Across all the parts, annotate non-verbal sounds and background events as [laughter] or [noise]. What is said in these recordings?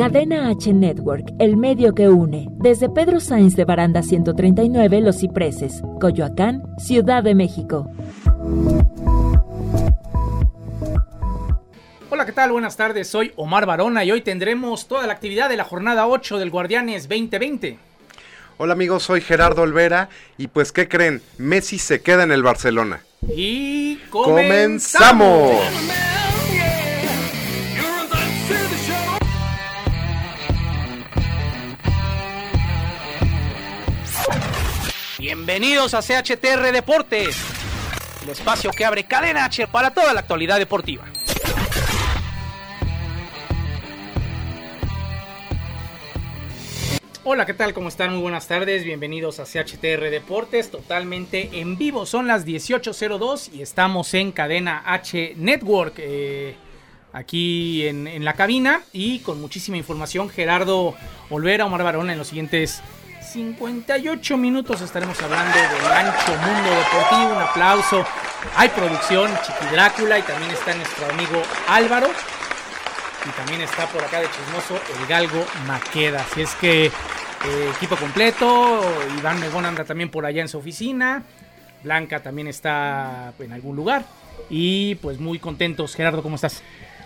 Cadena H Network, el medio que une. Desde Pedro Sainz de Baranda 139, Los Cipreses, Coyoacán, Ciudad de México. Hola, ¿qué tal? Buenas tardes, soy Omar Barona y hoy tendremos toda la actividad de la jornada 8 del Guardianes 2020. Hola amigos, soy Gerardo Olvera y pues ¿qué creen? Messi se queda en el Barcelona. Y comenzamos. Bienvenidos a CHTR Deportes, el espacio que abre cadena H para toda la actualidad deportiva. Hola, ¿qué tal? ¿Cómo están? Muy buenas tardes. Bienvenidos a CHTR Deportes, totalmente en vivo. Son las 18.02 y estamos en cadena H Network, eh, aquí en, en, la cabina y con muchísima información. Gerardo Olvera, Omar Barón en los siguientes 58 minutos estaremos hablando del ancho mundo deportivo. Un aplauso. Hay producción, Chiqui Drácula y también está nuestro amigo Álvaro. Y también está por acá de chismoso el Galgo Maqueda. Así es que eh, equipo completo. Iván Megón anda también por allá en su oficina. Blanca también está en algún lugar. Y pues muy contentos. Gerardo, ¿cómo estás?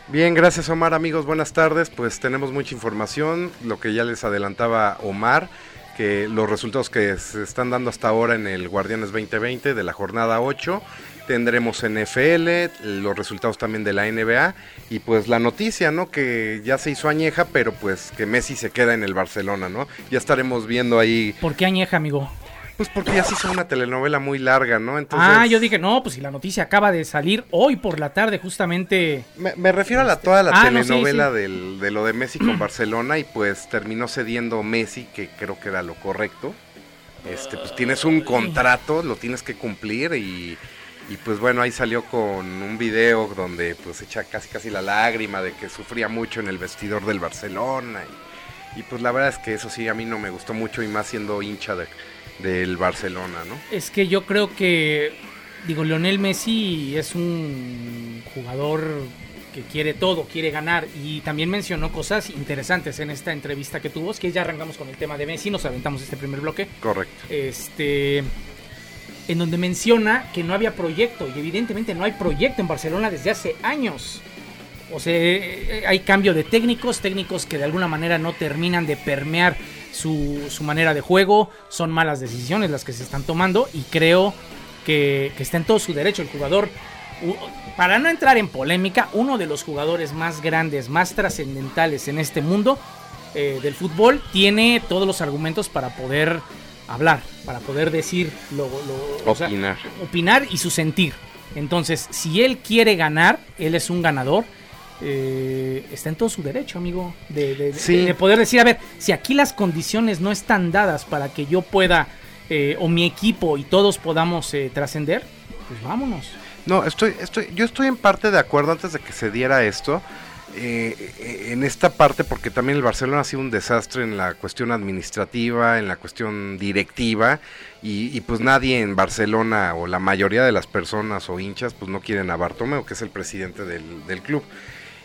Bien, gracias Omar, amigos, buenas tardes. Pues tenemos mucha información, lo que ya les adelantaba Omar, que los resultados que se están dando hasta ahora en el Guardianes 2020 de la jornada 8 tendremos NFL, los resultados también de la NBA y pues la noticia, ¿no? Que ya se hizo añeja, pero pues que Messi se queda en el Barcelona, ¿no? Ya estaremos viendo ahí. ¿Por qué añeja, amigo? Pues porque ya se hizo una telenovela muy larga, ¿no? Entonces... Ah, yo dije, no, pues si la noticia acaba de salir hoy por la tarde, justamente. Me, me refiero a la, toda la ah, telenovela no, sí, sí. Del, de lo de Messi con Barcelona y pues terminó cediendo Messi, que creo que era lo correcto. Este, pues tienes un contrato, lo tienes que cumplir y y pues bueno, ahí salió con un video donde pues echa casi casi la lágrima de que sufría mucho en el vestidor del Barcelona. Y, y pues la verdad es que eso sí a mí no me gustó mucho y más siendo hincha de, del Barcelona, ¿no? Es que yo creo que, digo, Lionel Messi es un jugador que quiere todo, quiere ganar y también mencionó cosas interesantes en esta entrevista que tuvo, es que ya arrancamos con el tema de Messi, nos aventamos este primer bloque. Correcto. Este en donde menciona que no había proyecto y evidentemente no hay proyecto en Barcelona desde hace años. O sea, eh, hay cambio de técnicos, técnicos que de alguna manera no terminan de permear su, su manera de juego, son malas decisiones las que se están tomando y creo que, que está en todo su derecho el jugador. Para no entrar en polémica, uno de los jugadores más grandes, más trascendentales en este mundo eh, del fútbol tiene todos los argumentos para poder hablar, para poder decir lo, lo opinar. O sea, opinar y su sentir. Entonces, si él quiere ganar, él es un ganador. Eh, está en todo su derecho, amigo, de, de, sí. de, poder decir, a ver, si aquí las condiciones no están dadas para que yo pueda, eh, o mi equipo y todos podamos eh, trascender, pues vámonos. No, estoy, estoy, yo estoy en parte de acuerdo antes de que se diera esto. Eh, en esta parte, porque también el Barcelona ha sido un desastre en la cuestión administrativa, en la cuestión directiva, y, y, pues nadie en Barcelona o la mayoría de las personas o hinchas pues no quieren a Bartomeu, que es el presidente del, del club,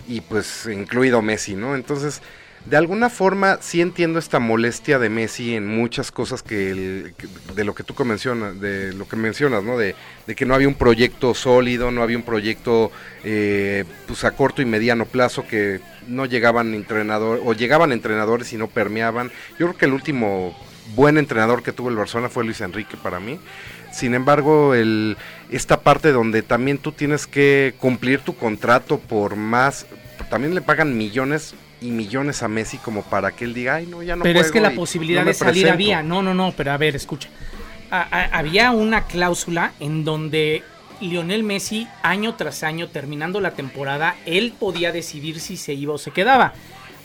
y pues incluido Messi, ¿no? Entonces, de alguna forma sí entiendo esta molestia de Messi en muchas cosas que, el, de lo que tú mencionas, de lo que mencionas, ¿no? De, de, que no había un proyecto sólido, no había un proyecto eh, pues a corto y mediano plazo que no llegaban entrenadores o llegaban entrenadores y no permeaban. Yo creo que el último buen entrenador que tuvo el Barcelona fue Luis Enrique para mí. Sin embargo, el, esta parte donde también tú tienes que cumplir tu contrato por más, también le pagan millones y millones a Messi como para que él diga, ay, no, ya no Pero es que la posibilidad no de salir presento. había. No, no, no, pero a ver, escucha. A, a, había una cláusula en donde Lionel Messi, año tras año, terminando la temporada, él podía decidir si se iba o se quedaba.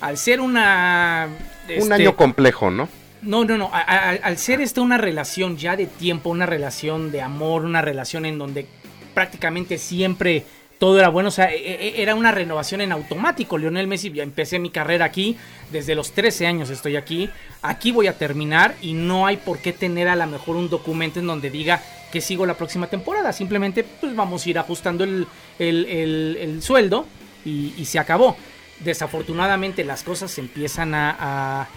Al ser una. Este, Un año complejo, ¿no? No, no, no. Al ser esta una relación ya de tiempo, una relación de amor, una relación en donde prácticamente siempre todo era bueno, o sea, era una renovación en automático. Lionel Messi, ya empecé mi carrera aquí, desde los 13 años estoy aquí, aquí voy a terminar y no hay por qué tener a lo mejor un documento en donde diga que sigo la próxima temporada, simplemente pues vamos a ir ajustando el, el, el, el sueldo y, se acabó. desafortunadamente las cosas empiezan a,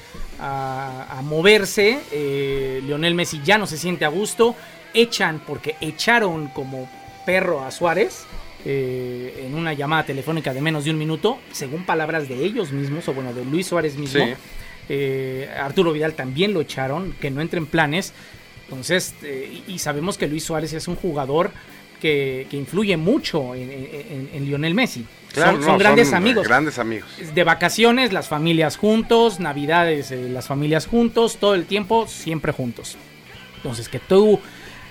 moverse. Eh, Lionel Messi ya no se siente a gusto. Echan, porque echaron como perro a Suárez. Eh, en una llamada telefónica de menos de un minuto, según palabras de ellos mismos, o bueno, de Luis Suárez mismo. Eh, Arturo Vidal también lo echaron, que no entre en planes. Entonces, y sabemos que Luis Suárez es un jugador que, influye mucho en, Lionel Messi. son, grandes amigos. Grandes amigos. De vacaciones, las familias juntos, navidades, eh, las familias juntos, todo el tiempo, siempre juntos. Entonces, que tú,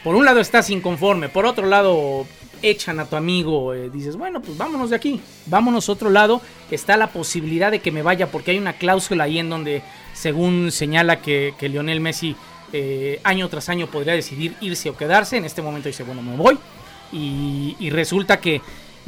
por un lado, estás inconforme, por otro lado, echan a tu amigo, eh, dices, bueno, pues vámonos de aquí, vámonos a otro lado, está la posibilidad de que me vaya, porque hay una cláusula ahí en donde, según señala que, que Lionel Messi eh, año tras año podría decidir irse o quedarse, en este momento dice, bueno, me voy, y, resulta que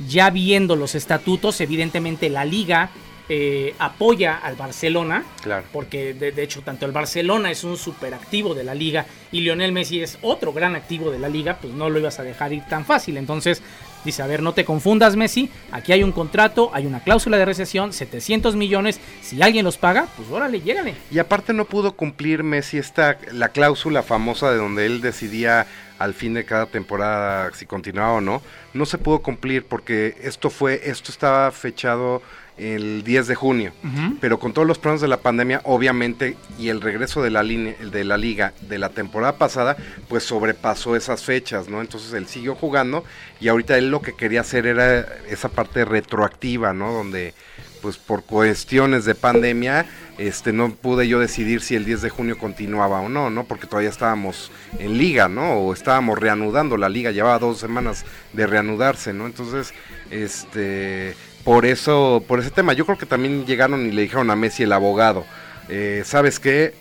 ya viendo los estatutos, evidentemente la liga eh, apoya al Barcelona, claro. porque de, hecho tanto el Barcelona es un super activo de la liga y Lionel Messi es otro gran activo de la liga, pues no lo ibas a dejar ir tan fácil. Entonces dice, a ver, no te confundas Messi, aquí hay un contrato, hay una cláusula de recesión, 700 millones, si alguien los paga, pues órale, llégale. Y aparte no pudo cumplir Messi esta, la cláusula famosa de donde él decidía al fin de cada temporada si continuaba o no, no se pudo cumplir porque esto fue, esto estaba fechado el 10 de junio, pero con todos los problemas de la pandemia, obviamente, y el regreso de la línea, de la liga de la temporada pasada, pues sobrepasó esas fechas, ¿no? Entonces él siguió jugando y ahorita él lo que quería hacer era esa parte retroactiva, ¿no? Donde pues por cuestiones de pandemia, este no pude yo decidir si el 10 de junio continuaba o no, ¿no? Porque todavía estábamos en liga, ¿no? O estábamos reanudando la liga, llevaba dos semanas de reanudarse, ¿no? Entonces, este, por eso, por ese tema, yo creo que también llegaron y le dijeron a Messi el abogado, eh, ¿sabes qué?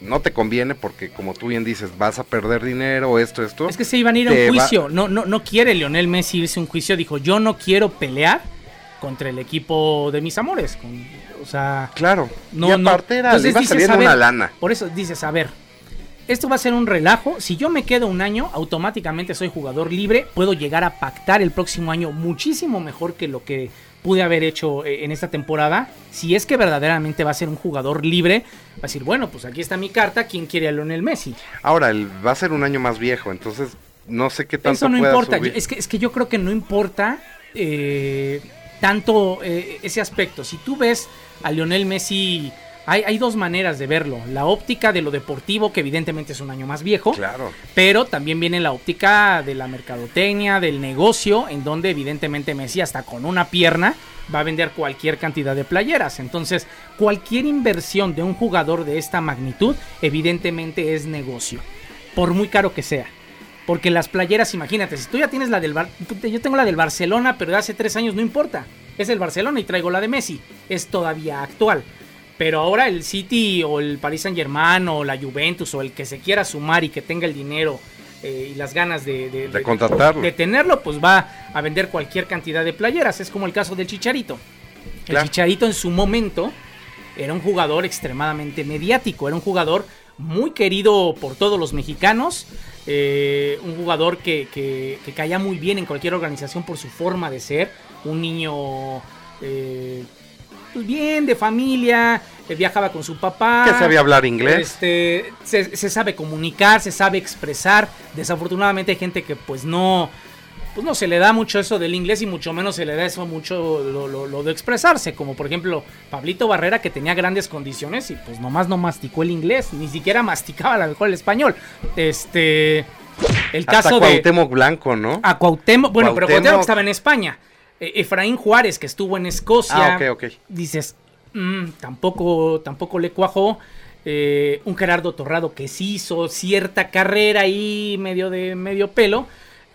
no te conviene porque como tú bien dices, vas a perder dinero, esto, esto. Es que se iban a ir a un juicio. No, no, no quiere Lionel Messi irse a un juicio. Dijo, yo no quiero pelear contra el equipo de mis amores. o sea, claro. No, y aparte era, iba a una lana. Por eso dices, a ver, esto va a ser un relajo. Si yo me quedo un año, automáticamente soy jugador libre. Puedo llegar a pactar el próximo año muchísimo mejor que lo que pude haber hecho eh, en esta temporada. Si es que verdaderamente va a ser un jugador libre, va a decir, bueno, pues aquí está mi carta. ¿Quién quiere a Lionel Messi? Ahora, él va a ser un año más viejo, entonces no sé qué tanto Eso no importa. Es, que, es que yo creo que no importa. Eh, tanto eh, ese aspecto. Si tú ves a Lionel Messi, hay, dos maneras de verlo. La óptica de lo deportivo, que evidentemente es un año más viejo. Claro. Pero también viene la óptica de la mercadotecnia, del negocio, en donde evidentemente Messi hasta con una pierna va a vender cualquier cantidad de playeras. Entonces, cualquier inversión de un jugador de esta magnitud, evidentemente es negocio. Por muy caro que sea. Porque las playeras, imagínate, si tú ya tienes la del Bar yo tengo la del Barcelona, pero de hace tres años no importa. Es el Barcelona y traigo la de Messi. Es todavía actual. Pero ahora el City o el Paris Saint Germain o la Juventus o el que se quiera sumar y que tenga el dinero eh, y las ganas de, de, contratarlo. De, tenerlo, pues va a vender cualquier cantidad de playeras. Es como el caso del Chicharito. El Chicharito en su momento era un jugador extremadamente mediático, era un jugador muy querido por todos los mexicanos. Eh, un jugador que, que, caía muy bien en cualquier organización por su forma de ser. Un niño eh, pues bien, de familia, eh, viajaba con su papá. Que sabía hablar inglés. Este, se, se, sabe comunicar, se sabe expresar. Desafortunadamente hay gente que pues no, pues no se le da mucho eso del inglés y mucho menos se le da eso mucho lo, de expresarse, como por ejemplo Pablito Barrera que tenía grandes condiciones y pues nomás no masticó el inglés, ni siquiera [laughs] masticaba a lo mejor el español. Este, el caso Hasta Cuauhtémoc Blanco, ¿no? A Cuauhtémoc, bueno, pero Cuauhtémoc estaba en España. E, Efraín Juárez que estuvo en Escocia. Ah, ok, ok. Dices, mm, tampoco, tampoco le cuajó. Eh, un Gerardo Torrado que sí hizo cierta carrera ahí medio de medio pelo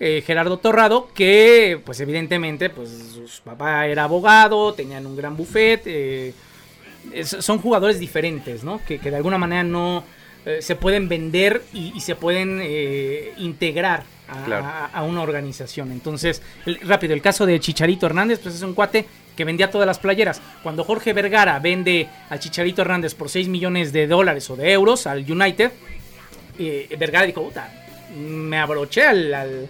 eh, Gerardo Torrado, que pues evidentemente pues su papá era abogado, tenían un gran buffet, eh, son jugadores diferentes, ¿no? Que, de alguna manera no eh, se pueden vender y, se pueden integrar a, una organización. Entonces, rápido, el caso de Chicharito Hernández, pues es un cuate que vendía todas las playeras. Cuando Jorge Vergara vende a Chicharito Hernández por 6 millones de dólares o de euros al United, Vergara dijo, puta, me abroché al al,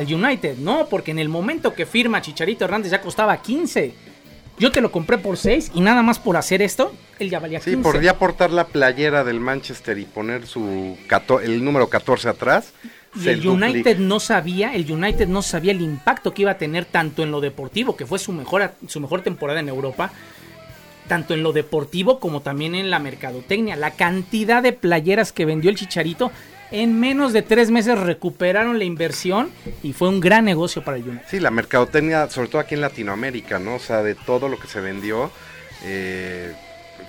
United, no, porque en el momento que firma Chicharito Hernández ya costaba 15. yo te lo compré por 6 y nada más por hacer esto, él ya valía 15. Sí, por día portar la playera del Manchester y poner su el número 14 atrás. Y el United no sabía, el United no sabía el impacto que iba a tener tanto en lo deportivo, que fue su mejor, su mejor temporada en Europa, tanto en lo deportivo como también en la mercadotecnia. La cantidad de playeras que vendió el Chicharito, en menos de tres meses recuperaron la inversión y fue un gran negocio para el United. Sí, la mercadotecnia, sobre todo aquí en Latinoamérica, ¿no? O sea, de todo lo que se vendió, eh,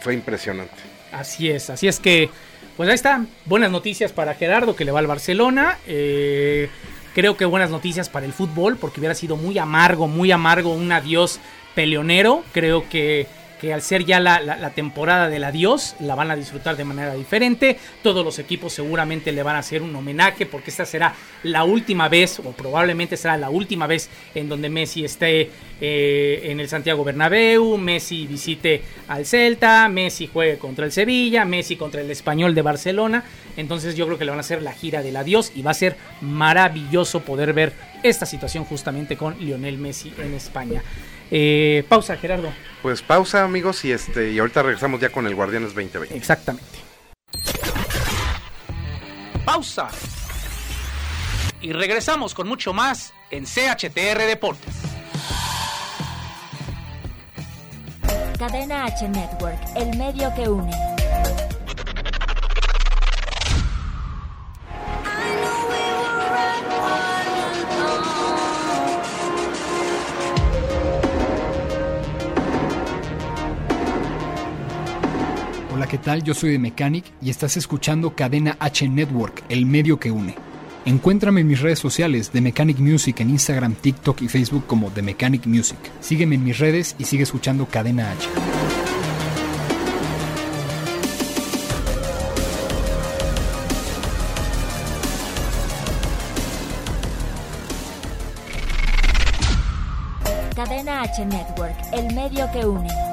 fue impresionante. Así es, así es que pues ahí está, buenas noticias para Gerardo que le va al Barcelona. Eh, creo que buenas noticias para el fútbol porque hubiera sido muy amargo, muy amargo un adiós peleonero. Creo que que al ser ya la, temporada del adiós, la van a disfrutar de manera diferente. Todos los equipos seguramente le van a hacer un homenaje porque esta será la última vez, o probablemente será la última vez en donde Messi esté eh, en el Santiago Bernabéu, Messi visite al Celta, Messi juegue contra el Sevilla, Messi contra el Español de Barcelona. Entonces yo creo que le van a hacer la gira del adiós y va a ser maravilloso poder ver esta situación justamente con Lionel Messi en España. Eh, pausa, Gerardo. Pues pausa, amigos, y este y ahorita regresamos ya con el Guardianes 2020. Exactamente. Pausa. Y regresamos con mucho más en CHTR Deportes. Cadena H Network, el medio que une. ¿Qué tal? Yo soy de Mechanic y estás escuchando Cadena H Network, el medio que une. Encuéntrame en mis redes sociales de Mechanic Music en Instagram, TikTok y Facebook como The Mechanic Music. Sígueme en mis redes y sigue escuchando Cadena H. Cadena H Network, el medio que une.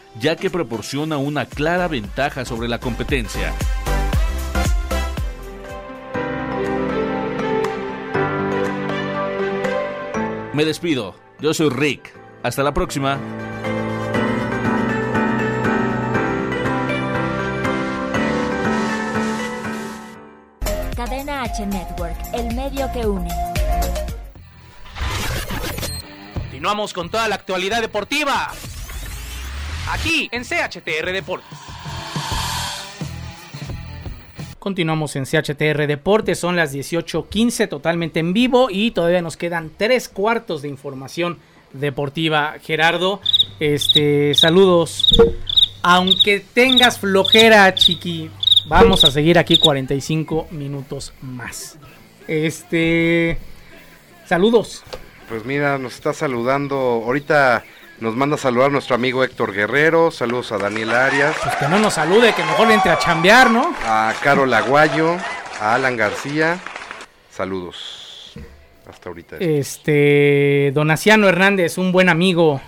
ya que proporciona una clara ventaja sobre la competencia. Me despido, yo soy Rick, hasta la próxima. Cadena H Network, el medio que une. Continuamos con toda la actualidad deportiva aquí en CHTR Deportes. Continuamos en CHTR Deportes, son las 18:15 totalmente en vivo y todavía nos quedan tres cuartos de información deportiva. Gerardo, este, saludos. Aunque tengas flojera, chiqui, vamos a seguir aquí 45 minutos más. Este, saludos. Pues mira, nos está saludando ahorita nos manda a saludar nuestro amigo Héctor Guerrero. Saludos a Daniel Arias. Pues que no nos salude, que mejor le entre a chambear, ¿no? A Carol Aguayo, a Alan García. Saludos. Hasta ahorita. Este, Donaciano Hernández, un buen amigo.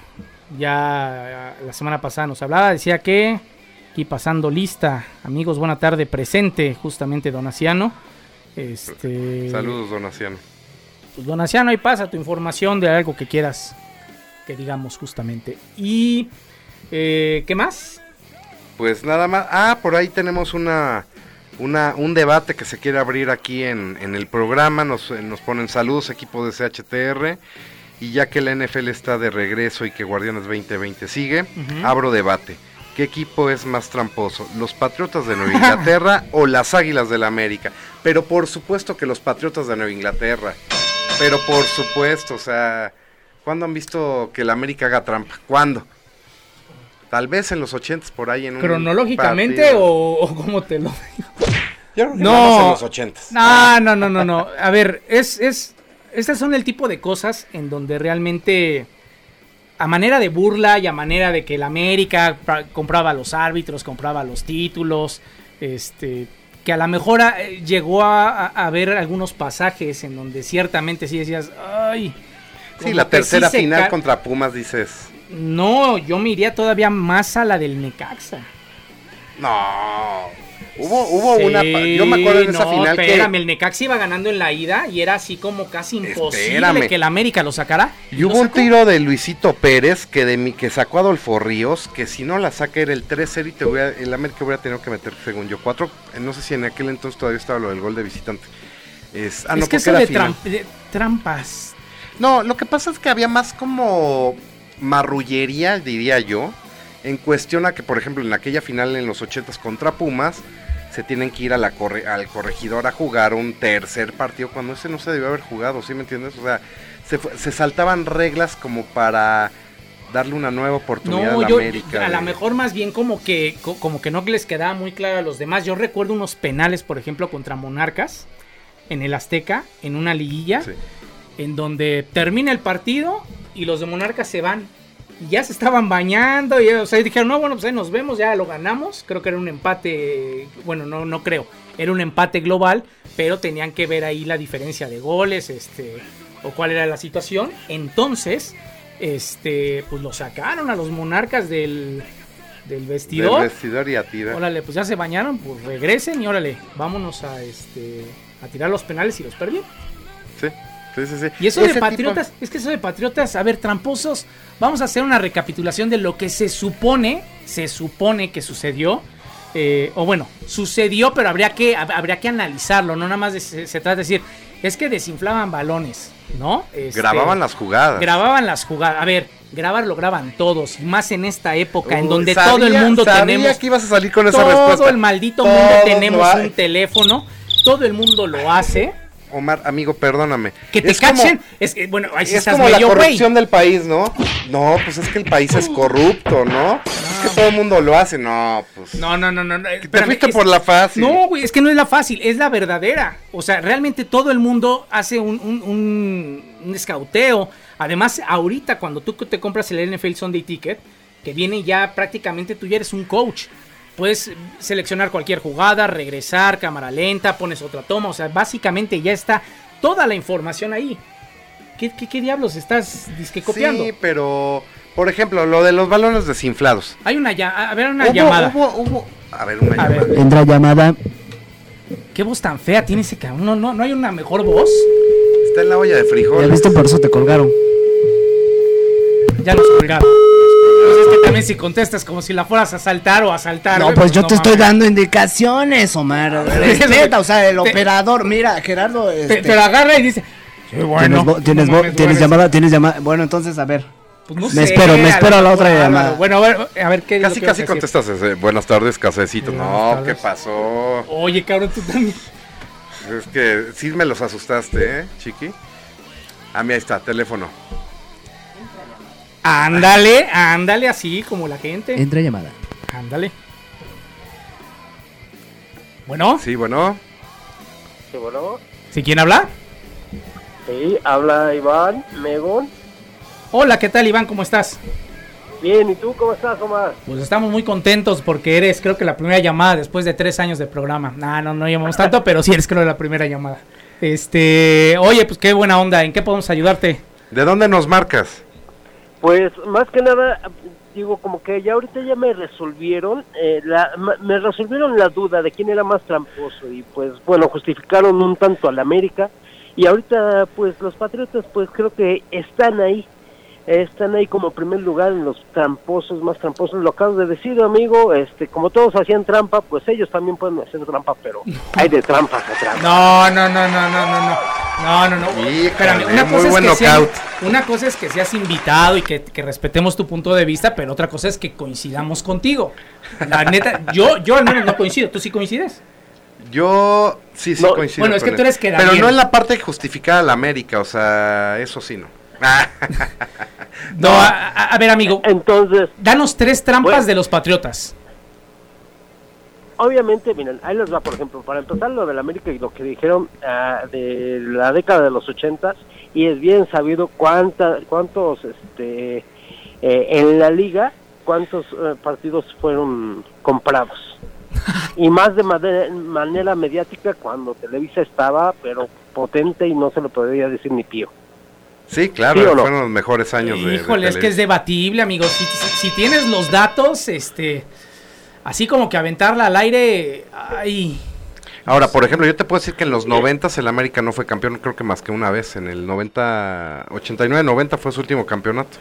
Ya la semana pasada nos hablaba, decía que aquí pasando lista, amigos, buena tarde, presente justamente Donaciano. Este, Saludos, Donaciano. Pues Donaciano, ahí pasa tu información de algo que quieras que digamos justamente. ¿Y eh, qué más? Pues nada más. Ah, por ahí tenemos una, una un debate que se quiere abrir aquí en, en el programa. Nos, nos ponen saludos, equipo de CHTR. Y ya que la NFL está de regreso y que Guardianes 2020 sigue, abro debate. ¿Qué equipo es más tramposo? ¿Los Patriotas de Nueva Inglaterra [laughs] o las Águilas del la América? Pero por supuesto que los Patriotas de Nueva Inglaterra. Pero por supuesto, o sea, ¿cuándo han visto que la América haga trampa? ¿Cuándo? Tal vez en los 80 por ahí en un ¿Cronológicamente o, o cómo te lo digo? [laughs] Yo creo que No. en los 80 No, no, no, no, no. A ver, es, es, estas son el tipo de cosas en donde realmente, a manera de burla y a manera de que el América pra- compraba a los árbitros, compraba a los títulos, este, que a lo mejor eh, llegó a, a- a ver algunos pasajes en donde ciertamente sí decías, ay. Sí, la que tercera sí final contra Pumas dices, No, yo me iría todavía más a la del Necaxa. no. Hubo, hubo Sí, una. Yo me acuerdo de esa no, final espérame, que. el Necaxa iba ganando en la ida y era así como casi imposible Espérame. que el América lo sacara. Y hubo un tiro de Luisito Pérez que de mi, que sacó a Adolfo Ríos, que si no la saca era el 3-0 y te hubiera- el América hubiera tenido que meter, según yo, 4. No sé si en aquel entonces todavía estaba lo del gol de visitante. Es, ah, no, es que porque eso era de, tram- de trampas. No, lo que pasa es que había más como marrullería, diría yo, en cuestión a que, por ejemplo, en aquella final en los 80 contra Pumas, se tienen que ir a la corre- al corregidor a jugar un tercer partido cuando ese no se debió haber jugado, ¿sí me entiendes? O sea, se, se saltaban reglas como para darle una nueva oportunidad No, a la yo América. a lo mejor más bien como que co- como que no les quedaba muy claro a los demás. Yo recuerdo unos penales, por ejemplo, contra Monarcas en el Azteca, en una liguilla, Sí. En donde termina el partido y los de Monarcas se van. Y ya se estaban bañando y o sea, y dijeron, no, bueno, pues ahí nos vemos, ya lo ganamos. Creo que era un empate, bueno, no, no creo, era un empate global, pero tenían que ver ahí la diferencia de goles, este, o cuál era la situación. Entonces, este, pues lo sacaron a los monarcas del, del del vestidor. vestidor y a tirar. Órale, pues ya se bañaron, pues regresen y órale, vámonos a este a tirar los penales y los perdieron. Sí, sí, sí, sí. Y eso Ese de tipo- patriotas, es que eso de patriotas, a ver, tramposos, vamos a hacer una recapitulación de lo que se supone, se supone que sucedió. eh, o bueno, sucedió, pero habría que, hab- habría que analizarlo, no nada más de- se, se trata de decir, es que desinflaban balones, ¿no? Este, Grababan las jugadas. Grababan las jugadas. A ver, grabar lo graban todos, y más en esta época en donde sabía- todo el mundo sabía tenemos que ibas a salir con esa todo respuesta. el maldito Todos mundo tenemos un teléfono, todo el mundo lo hace. Omar, amigo, perdóname. Que te Es como- cachen, es que, bueno, ahí sí es estás como la medio corrupción del país, ¿no? No, pues es que el país es corrupto, ¿no? Es que todo el mundo lo hace, no, pues. No, no, no, no. no, te fuiste es- por la fácil. No, güey, es que no es la fácil, es la verdadera. O sea, realmente todo el mundo hace un, un, un- un escauteo. Además, ahorita cuando tú te compras el NFL Sunday Ticket, que viene ya prácticamente tú ya eres un coach. Puedes seleccionar cualquier jugada, regresar, cámara lenta, pones otra toma. O sea, básicamente ya está toda la información ahí. ¿Qué, qué, qué diablos estás disque copiando? Sí, pero. Por ejemplo, lo de los balones desinflados. Hay una ya, a ver, una Hubo- llamada. hubo- hubo- A ver, una A llamada. ver. Entra llamada. ¿Qué voz tan fea tiene ese cabrón? No, no, no hay una mejor voz. Está en la olla de Ya frijoles. viste, por eso te colgaron. Ya nos colgaron. Pues es que también si contestas como si la fueras a saltar o a saltar. No, güey, pues yo te estoy dando indicaciones, Omar. [laughs] Respeta, o sea, el te- operador. Mira, Gerardo. Te, este, te la agarra y dice. Sí, Tienes, bueno. tienes, no vo- mames, tienes llamada, tienes llamada. Bueno, entonces, a ver. pues no me sé, espero, me a espero a la otra llamada. Bueno, a ver, a ver qué Casi, casi a contestas ese, Buenas tardes, casecito. No, ¿qué pasó? Oye, cabrón, tú también. Es que sí me los asustaste, ¿eh, chiqui? Ah, mira, ahí está, teléfono. Ándale, ándale así como la gente. Entra llamada. Ándale. Bueno, Sí, bueno. Sí, bueno. ¿sí quién habla? Sí, habla Iván, Megon. Hola, ¿qué tal, Iván? ¿Cómo estás? Bien, ¿y tú cómo estás, Omar? Pues estamos muy contentos porque eres, creo que la primera llamada después de tres años de programa. No, no, no llamamos tanto, pero sí eres, creo, la primera llamada. Este, oye, pues qué buena onda. ¿En qué podemos ayudarte? ¿De dónde nos marcas? Pues más que nada, digo, como que ya ahorita ya me resolvieron, eh, la, me resolvieron la duda de quién era más tramposo y pues bueno, justificaron un tanto al América y ahorita pues los Patriotas pues creo que están ahí. Están ahí como primer lugar en los tramposos, más tramposos. Lo acabas de decir, amigo, este, como todos hacían trampa, pues ellos también pueden hacer trampa, pero hay de trampas a trampa. No, no, no, no, no, no, no. No, no, no. Espérame, una muy cosa, es que seas, una cosa es que seas invitado y que, que respetemos tu punto de vista, pero otra cosa es que coincidamos contigo. La neta, yo, yo al menos no coincido. ¿Tú sí coincides? Yo sí, sí No, coincido. bueno, es que tú eres que Pero no en la parte de justificar a la América, o sea, eso sí no. [laughs] No, a, ver, amigo, Entonces, danos tres trampas Bueno. de los Patriotas. obviamente, miren, ahí les va, por ejemplo, para empezar lo del América y lo que dijeron ah, de la década de los ochentas, y es bien sabido cuánta, cuántos, este, eh, en la liga, cuántos eh, partidos fueron comprados. [laughs] Y más de manera mediática cuando Televisa estaba, pero potente y no se lo podría decir ni pío. Sí, claro, ¿Sí o no? fueron los mejores años de- de. Híjole, es que es debatible, amigo. Si, si- si tienes los datos, este, así como que aventarla al aire, ay, Ahora, por ejemplo, yo te puedo decir que en los 90 el América no fue campeón, creo que más que una vez. En el 90, 89-90 fue su último campeonato.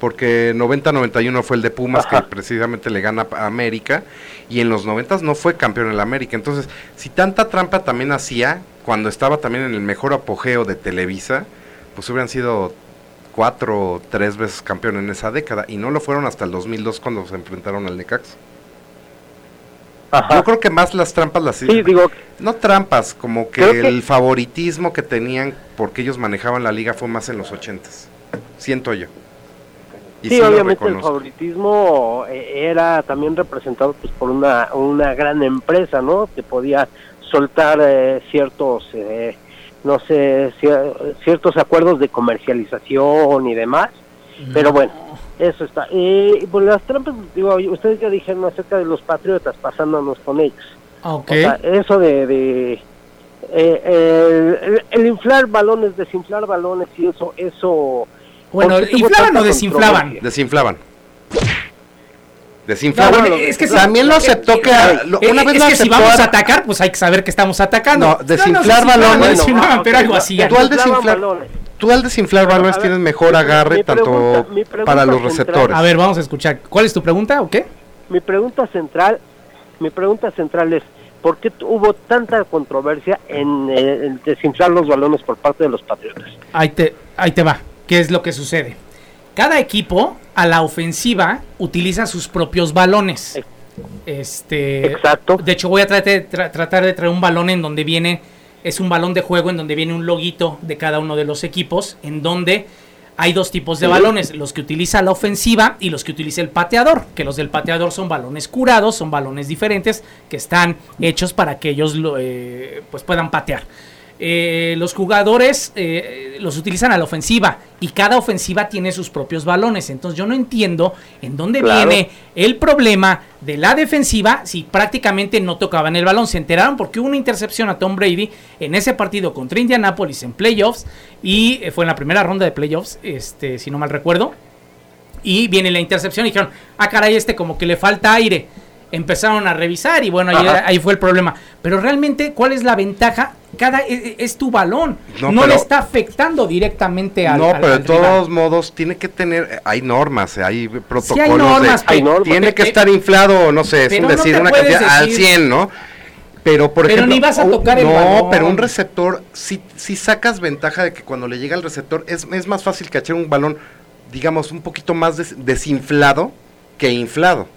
Porque 90-91 fue el de Pumas, Ajá. que precisamente le gana a América. Y en los 90 no fue campeón en el América. Entonces, si tanta trampa también hacía, cuando estaba también en el mejor apogeo de Televisa, pues hubieran sido cuatro o tres veces campeón en esa década. Y no lo fueron hasta el 2002 cuando se enfrentaron al Necax. Yo creo que más las trampas las Sí, digo, no trampas, como que, el favoritismo que tenían porque ellos manejaban la liga fue más en los ochentas. Siento yo. Y sí, obviamente el favoritismo eh, era también representado pues por una, una gran empresa, ¿no? Que podía soltar eh, ciertos, eh, no sé, cier- ciertos acuerdos de comercialización y demás. Pero bueno, eso está. Eh, pues las trampas, digo, ustedes ya dijeron acerca de los patriotas, pasándonos con ellos. ok. O sea, eso de, de eh, el, el inflar balones, desinflar balones y eso, eso. bueno, ¿por qué tuvo ¿inflaban o desinflaban? Desinflaban. Desinflaban. No, bueno, es que También lo aceptó que Eh, lo- eh, una vez es lo que si aceptó vamos a- atacar, pues hay que saber que estamos atacando. No, desinflar balones. pero algo así. Tú al desinflar, balones. tú al desinflar balones ver, tienes mejor agarre tanto pregunta- pregunta para los central- receptores. A ver, vamos a escuchar. ¿Cuál es tu pregunta o qué? Mi pregunta central, mi pregunta central es, ¿por qué hubo tanta controversia en, eh, en desinflar los balones por parte de los patriotas? Ahí te, ahí te va. ¿Qué es lo que sucede? Cada equipo a la ofensiva utiliza sus propios balones. Ex- Este, Exacto. De hecho, voy a tratar de, tra- tratar de traer un balón en donde viene, es un balón de juego en donde viene un loguito de cada uno de los equipos, en donde hay dos tipos de Sí. balones, los que utiliza la ofensiva y los que utiliza el pateador, que los del pateador son balones curados, son balones diferentes que están hechos para que ellos lo, eh, pues puedan patear. Eh, los jugadores eh, los utilizan a la ofensiva y cada ofensiva tiene sus propios balones. Entonces yo no entiendo en dónde Claro. viene el problema de la defensiva si prácticamente no tocaban el balón. Se enteraron porque hubo una intercepción a Tom Brady en ese partido contra Indianapolis en playoffs y eh, fue en la primera ronda de playoffs, este, si no mal recuerdo. Y viene la intercepción y dijeron, ah, caray, este como que le falta aire. Empezaron a revisar y bueno, ahí, ahí fue el problema. Pero realmente, ¿cuál es la ventaja? Cada es, es tu balón. No, No, le está afectando directamente al no, al- pero al de todos rival. modos tiene que tener, hay normas, eh, hay protocolos. Sí hay normas, de- Hay pe- normas. tiene pe- que pe- estar inflado, no sé, es un decir una cantidad al decir- 100, ¿no? Pero por Pero ejemplo, ni vas a tocar el no, balón. pero un receptor si si sacas ventaja de que cuando le llega al receptor es, es más fácil cachar un balón, digamos, un poquito más des- desinflado que inflado.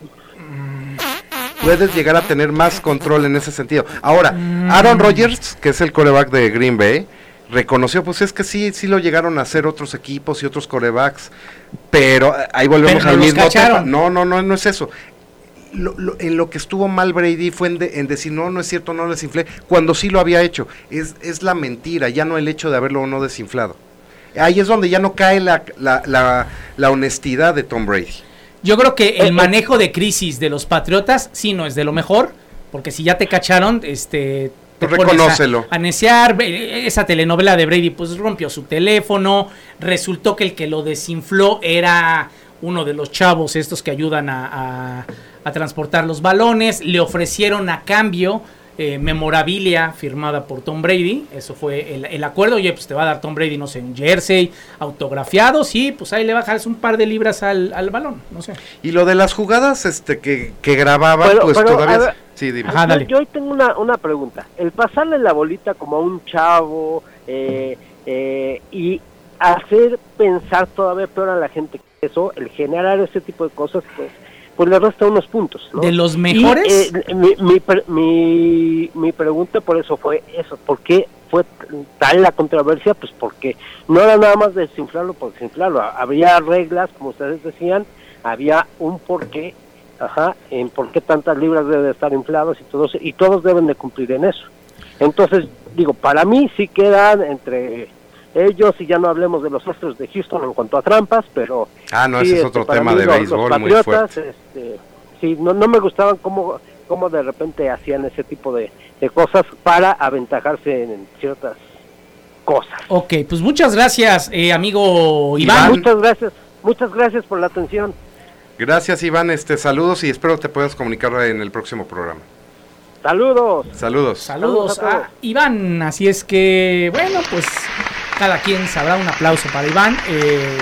Puedes llegar a tener más control en ese sentido. Ahora, Mm. Aaron Rodgers, que es el coreback de Green Bay, reconoció, pues es que sí, sí lo llegaron a hacer otros equipos y otros corebacks, pero eh, ahí volvemos Pero al mismo tema. No, no, no, no es eso. Lo- lo- en lo que estuvo mal Brady fue en, de- en decir, no, no es cierto, no desinflé, cuando sí lo había hecho. Es, es la mentira, ya no el hecho de haberlo o no desinflado. Ahí es donde ya no cae la, la, la, la honestidad de Tom Brady. Yo creo que Eh, el eh. manejo de crisis de los Patriotas sí no es de lo mejor, porque si ya te cacharon, este te a- reconócelo. A, neciar, eh, esa telenovela de Brady pues rompió su teléfono, resultó que el que lo desinfló era uno de los chavos estos que ayudan a, a- a transportar los balones, le ofrecieron a cambio eh, memorabilia firmada por Tom Brady. Eso fue el, el acuerdo. Oye, pues te va a dar Tom Brady, no sé, un jersey autografiado. Sí, pues ahí le bajas un par de libras al, al balón. No sé. Y lo de las jugadas este que, que grababa, Pero- pues pero, todavía... ver, sí, dime. Ajá, yo, dale. yo hoy tengo una, una pregunta. El pasarle la bolita como a un chavo eh, eh, y hacer pensar todavía peor a la gente que eso, el generar ese tipo de cosas, pues, pues le resta unos puntos. ¿no? De los Y, mejores. eh, mi, mi, mi, mi pregunta por eso fue eso, ¿por qué fue tal la controversia? Pues porque no era nada más desinflarlo por desinflarlo, había reglas, como ustedes decían, había un porqué, ajá, en por qué tantas libras deben de estar inflados y todos, y todos deben de cumplir en eso. Entonces, digo, para mí sí quedan entre ellos y ya no hablemos de los Astros de Houston en cuanto a trampas, pero Ah, no, Sí, ese es este, otro tema de los- béisbol los muy fuerte. este, sí, no, no me gustaban cómo, cómo de repente hacían ese tipo de, de cosas para aventajarse en ciertas cosas. Ok, pues muchas gracias, eh, amigo Iván. Iván. Muchas gracias, muchas gracias por la atención. Gracias, Iván. Este, saludos y espero te puedas comunicar en el próximo programa. Saludos. Saludos. Saludos Saludos a todos. a Iván. Así es que, bueno, pues cada quien sabrá un aplauso para Iván. eh,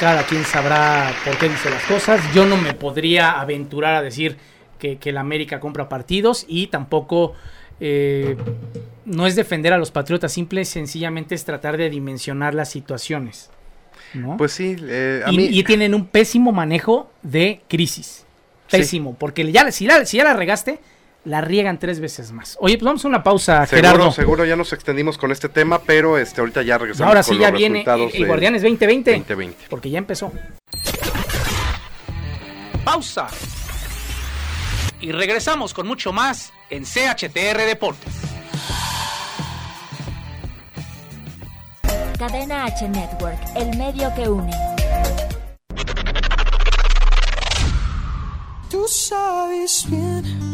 cada quien sabrá por qué dice las cosas. Yo no me podría aventurar a decir que, que el América compra partidos y tampoco eh, no es defender a los Patriotas. Simple y sencillamente es tratar de dimensionar las situaciones. ¿no? Pues sí, eh, a y, mí... y tienen un pésimo manejo de crisis. Sí. Pésimo, porque ya, si, la, si ya la regaste, la riegan tres veces más. Oye, pues vamos a una pausa, Seguro, Gerardo. seguro ya nos extendimos con este tema, pero este ahorita ya regresamos ahora con sí ya los viene el de Guardianes 2020, 2020. porque ya empezó. Pausa. Y regresamos con mucho más en CHTR Deportes. Cadena H Network, el medio que une. Tú sabes bien,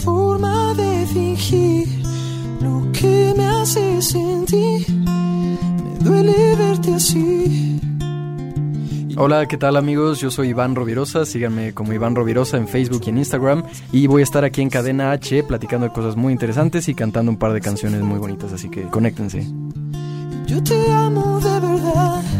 forma de fingir lo que me hace sentir. Me duele verte así. Hola, ¿qué tal amigos? Yo soy Iván Rovirosa, síganme como Iván Rovirosa en Facebook y en Instagram y voy a estar aquí en Cadena H platicando de cosas muy interesantes y cantando un par de canciones muy bonitas, así que conéctense. Yo te amo de verdad.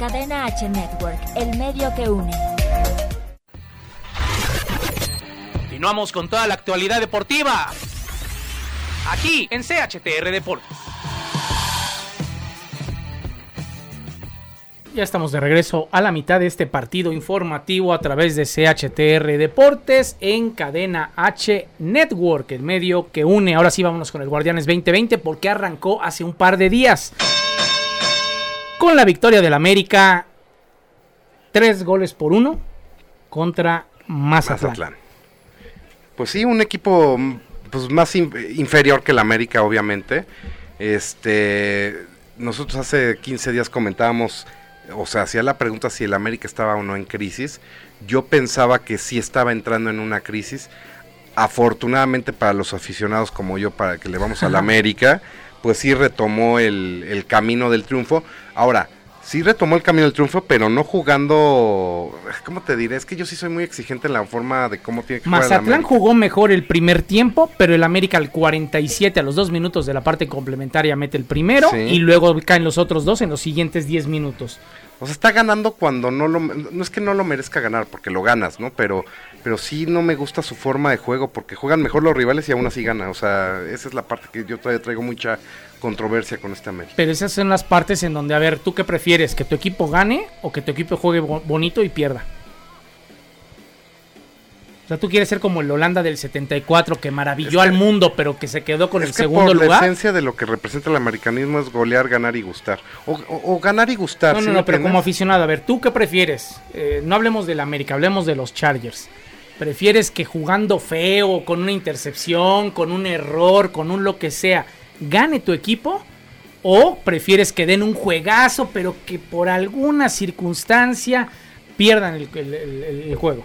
Cadena H Network, el medio que une. Continuamos con toda la actualidad deportiva. Aquí en CHTR Deportes. Ya estamos de regreso a la mitad de este partido informativo a través de CHTR Deportes en cadena H Network, el medio que une. Ahora sí vámonos con el Guardianes 2020 porque arrancó hace un par de días. Con la victoria del América, tres goles por uno contra Mazatlán. Mazatlán. Pues sí, un equipo mm, pues más in- inferior que el América, obviamente. Este, nosotros hace 15 días comentábamos, o sea, hacía la pregunta si el América estaba o no en crisis. Yo pensaba que sí estaba entrando en una crisis. Afortunadamente para los aficionados como yo, para que le vamos al [laughs] América, pues sí retomó el, el camino del triunfo. Ahora, sí retomó el camino del triunfo, pero no jugando. ¿Cómo te diré? Es que yo sí soy muy exigente en la forma de cómo tiene que jugar el Mazatlán jugó mejor el primer tiempo, pero el América al 47, a los dos minutos de la parte complementaria, mete el primero Sí. y luego caen los otros dos en los siguientes 10 minutos. O sea, está ganando cuando no lo. No es que no lo merezca ganar, porque lo ganas, ¿no? Pero, pero sí no me gusta su forma de juego, porque juegan mejor los rivales y aún así gana. O sea, esa es la parte que yo todavía traigo mucha controversia con este América. Pero esas son las partes en donde, a ver, ¿tú qué prefieres? ¿Que tu equipo gane o que tu equipo juegue bo- bonito y pierda? O sea, tú quieres ser como el Holanda del 74 que maravilló Es que- al mundo, pero que se quedó con es el que segundo por la lugar. esencia de lo que representa el americanismo es golear, ganar y gustar. O, o- o ganar y gustar. No, ¿sí no, no, pero como aficionado, a ver, ¿tú qué prefieres? Eh, no hablemos del América, hablemos de los Chargers. ¿Prefieres que jugando feo, con una intercepción, con un error, con un lo que sea, gane tu equipo? ¿O prefieres que den un juegazo, pero que por alguna circunstancia pierdan el, el- el- el juego?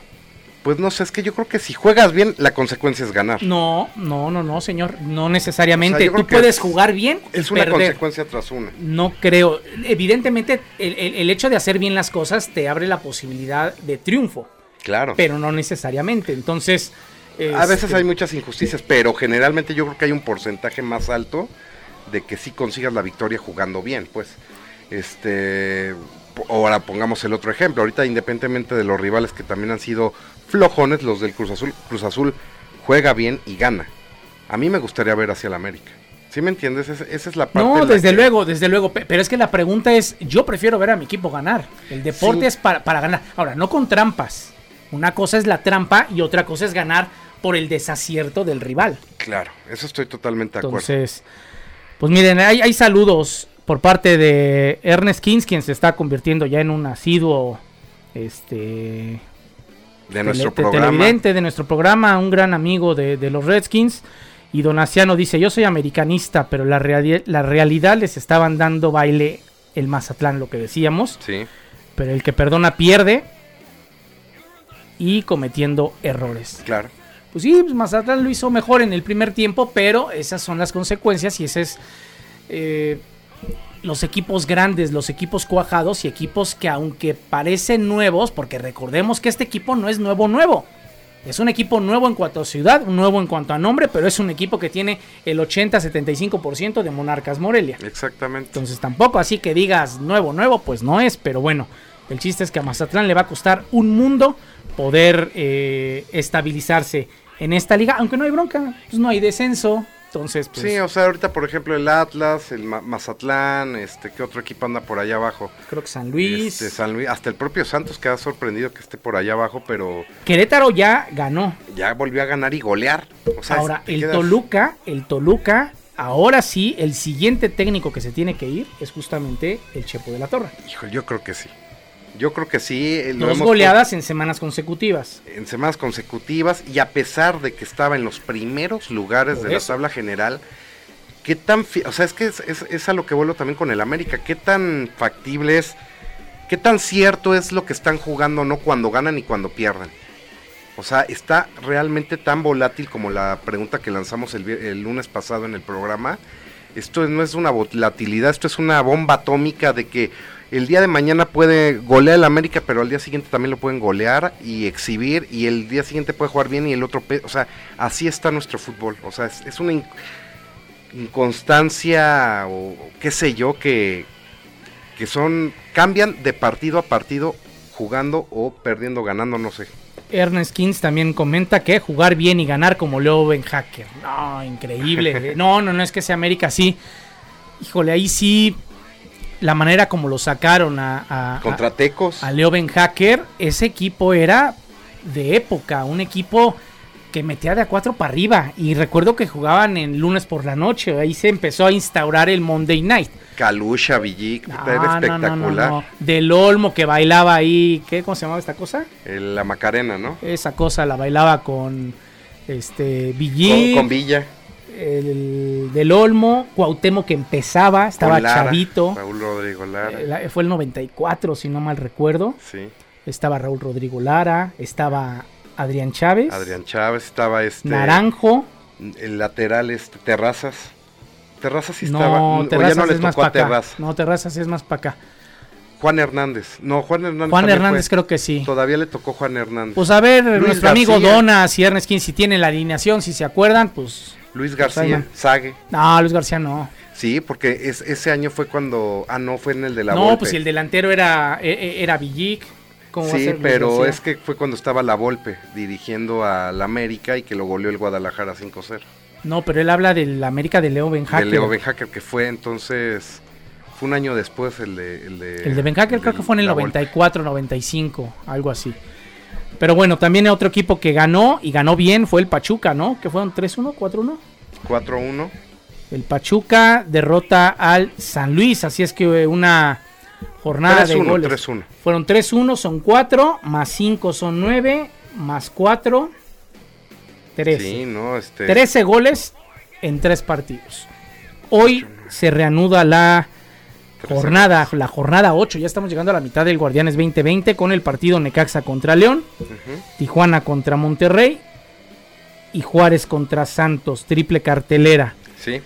Pues no sé, es que yo creo que si juegas bien, la consecuencia es ganar. No, no, no, no, señor, no necesariamente. O sea, Tú puedes es- jugar bien, Es una perder. consecuencia tras una. No creo. Evidentemente, el, el- el hecho de hacer bien las cosas te abre la posibilidad de triunfo, Claro. pero no necesariamente. Entonces, A veces este, hay muchas injusticias, pero generalmente yo creo que hay un porcentaje más alto de que sí consigas la victoria jugando bien, pues. Este, ahora pongamos el otro ejemplo, ahorita independientemente de los rivales que también han sido flojones, los del Cruz Azul, Cruz Azul juega bien y gana. A mí me gustaría ver hacia el América. ¿Sí me entiendes? Esa, es la parte. No, desde que- luego, desde luego. pe- Pero es que la pregunta es: yo prefiero ver a mi equipo ganar. El deporte Sí. es para, para ganar. Ahora, no con trampas. Una cosa es la trampa y otra cosa es ganar por el desacierto del rival. Claro, eso estoy totalmente de acuerdo. Entonces, pues miren, hay, hay saludos por parte de Ernest Kings, quien se está convirtiendo ya en un asiduo este de nuestro tele- programa. televidente de nuestro programa, un gran amigo de, de los Redskins. Y Donaciano dice, yo soy americanista, pero la, reali- la realidad les estaban dando baile el Mazatlán, lo que decíamos. Sí. Pero el que perdona pierde y cometiendo errores. Claro. Pues sí, pues Mazatlán lo hizo mejor en el primer tiempo, pero esas son las consecuencias y ese es eh, los equipos grandes, los equipos cuajados y equipos que aunque parecen nuevos, porque recordemos que este equipo no es nuevo nuevo. Es un equipo nuevo en cuanto a ciudad, nuevo en cuanto a nombre, pero es un equipo que tiene el 80-75% de Monarcas Morelia. Exactamente. Entonces tampoco así que digas nuevo, nuevo, pues no es, pero bueno, el chiste es que a Mazatlán le va a costar un mundo poder eh, estabilizarse en esta liga, aunque no hay bronca, pues no hay descenso, entonces pues, Sí, o sea, ahorita por ejemplo el Atlas, el Ma- Mazatlán, este, ¿qué otro equipo anda por allá abajo? creo que San Luis, Este, San Luis, hasta el propio Santos que ha sorprendido que esté por allá abajo, pero Querétaro ya ganó. ya volvió a ganar y golear. O sea, Ahora, el quedas- Toluca, el Toluca, ahora sí, el siguiente técnico que se tiene que ir es justamente el Chepo de la Torre. Híjole, yo creo que sí. Yo creo que sí. eh, lo Dos hemos goleadas en semanas consecutivas. en semanas consecutivas y a pesar de que estaba en los primeros lugares Por de eso. la tabla general, ¿qué tan... O sea, es que es, es- es a lo que vuelvo también con el América. ¿Qué tan factible es? ¿Qué tan cierto es lo que están jugando no cuando ganan y cuando pierden? O sea, está realmente tan volátil como la pregunta que lanzamos el, el lunes pasado en el programa. Esto no es una volatilidad, esto es una bomba atómica de que el día de mañana puede golear el América, pero al día siguiente también lo pueden golear y exhibir, y el día siguiente puede jugar bien y el otro... O sea, así está nuestro fútbol. O sea, es, es una in- inconstancia o o qué sé yo que, que son... cambian de partido a partido jugando o perdiendo, ganando, no sé. Ernest Kings también comenta que jugar bien y ganar como Leo Ben Hacker. No, increíble. [laughs] no, no, no es que sea América así. Híjole, ahí sí. La manera como lo sacaron a, a, Contra Tecos. a Leo Ben Hacker, ese equipo era de época, un equipo que metía de a cuatro para arriba. Y recuerdo que jugaban en lunes por la noche. Ahí se empezó a instaurar el Monday Night. Calusha, Villic, No, era espectacular. no, no. Del Olmo que bailaba ahí. ¿Qué? ¿Cómo se llamaba esta cosa? La Macarena, ¿no? Esa cosa la bailaba con este Villic, Con, con Villa. El del Olmo, Cuauhtémoc que empezaba, estaba Lara, chavito. Raúl Rodrigo Lara. Eh, fue el 94, si no mal recuerdo. sí. Estaba Raúl Rodrigo Lara, estaba Adrián Chávez, Adrián Chávez estaba este. Naranjo. El lateral este Terrazas. Terrazas sí No, estaba. o ya Terrazas no le es más tocó a para acá. Terrazas. No, Terrazas es más para acá. Juan Hernández. No, Juan Hernández. Juan Hernández fue. creo que sí. Todavía le tocó Juan Hernández. Pues a ver, Luis nuestro amigo García. Y Ernest King, si tienen la alineación, si se acuerdan, pues... Luis ahí García. Sague. No, Luis García no. Sí, porque es, ese año fue cuando. Ah, no, fue en el de la no, Volpe. pues si el delantero era, e- e- era Villic. ¿cómo va a Sí, pero es que fue cuando estaba la Volpe dirigiendo al América y que lo goleó el Guadalajara 5-0. No, pero él habla del América de Leo Ben De. Leo Ben Hacker, que fue entonces. Fue un año después el de. El de, El de Ben Hacker creo que fue en el la Volpe. 94, 95, algo así. Pero bueno, también otro equipo que ganó y ganó bien fue el Pachuca, ¿no? Que fueron 3-1, 4-1. 4-1. El Pachuca derrota al San Luis, así es que eh, una jornada de 3-1, goles. 3-1. Fueron 3-1, son 4, más 5 son 9, más 4, 13. Sí, no, este. 13 goles en 3 partidos. Hoy se reanuda la jornada, la jornada 8. Ya estamos llegando a la mitad del Guardianes 2020 con el partido Necaxa contra León. Tijuana contra Monterrey y Juárez contra Santos, triple cartelera. Sí.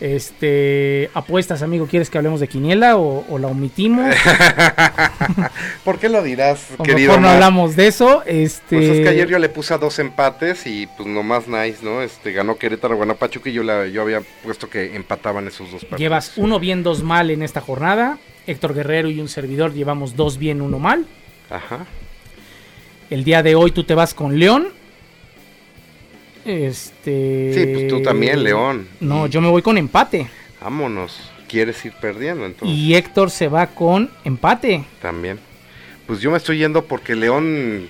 Este, apuestas, amigo, ¿quieres que hablemos de Quiniela o, o la omitimos? [laughs] ¿Por qué lo dirás, O querido? mejor no hablamos de eso. Este, Pues es que ayer yo le puse a dos empates y pues nomás nice, ¿no? Este ganó Querétaro, ganó Pachuca y yo la, yo había puesto que empataban esos dos partidos. Llevas uno bien, dos mal en esta jornada. Héctor Guerrero y un servidor llevamos dos bien, uno mal. Ajá. El día de hoy tú te vas con León. Este. Sí, pues tú también, León. No, yo me voy con empate. Vámonos. ¿Quieres ir perdiendo entonces? Y Héctor se va con empate. También. Pues yo me estoy yendo porque León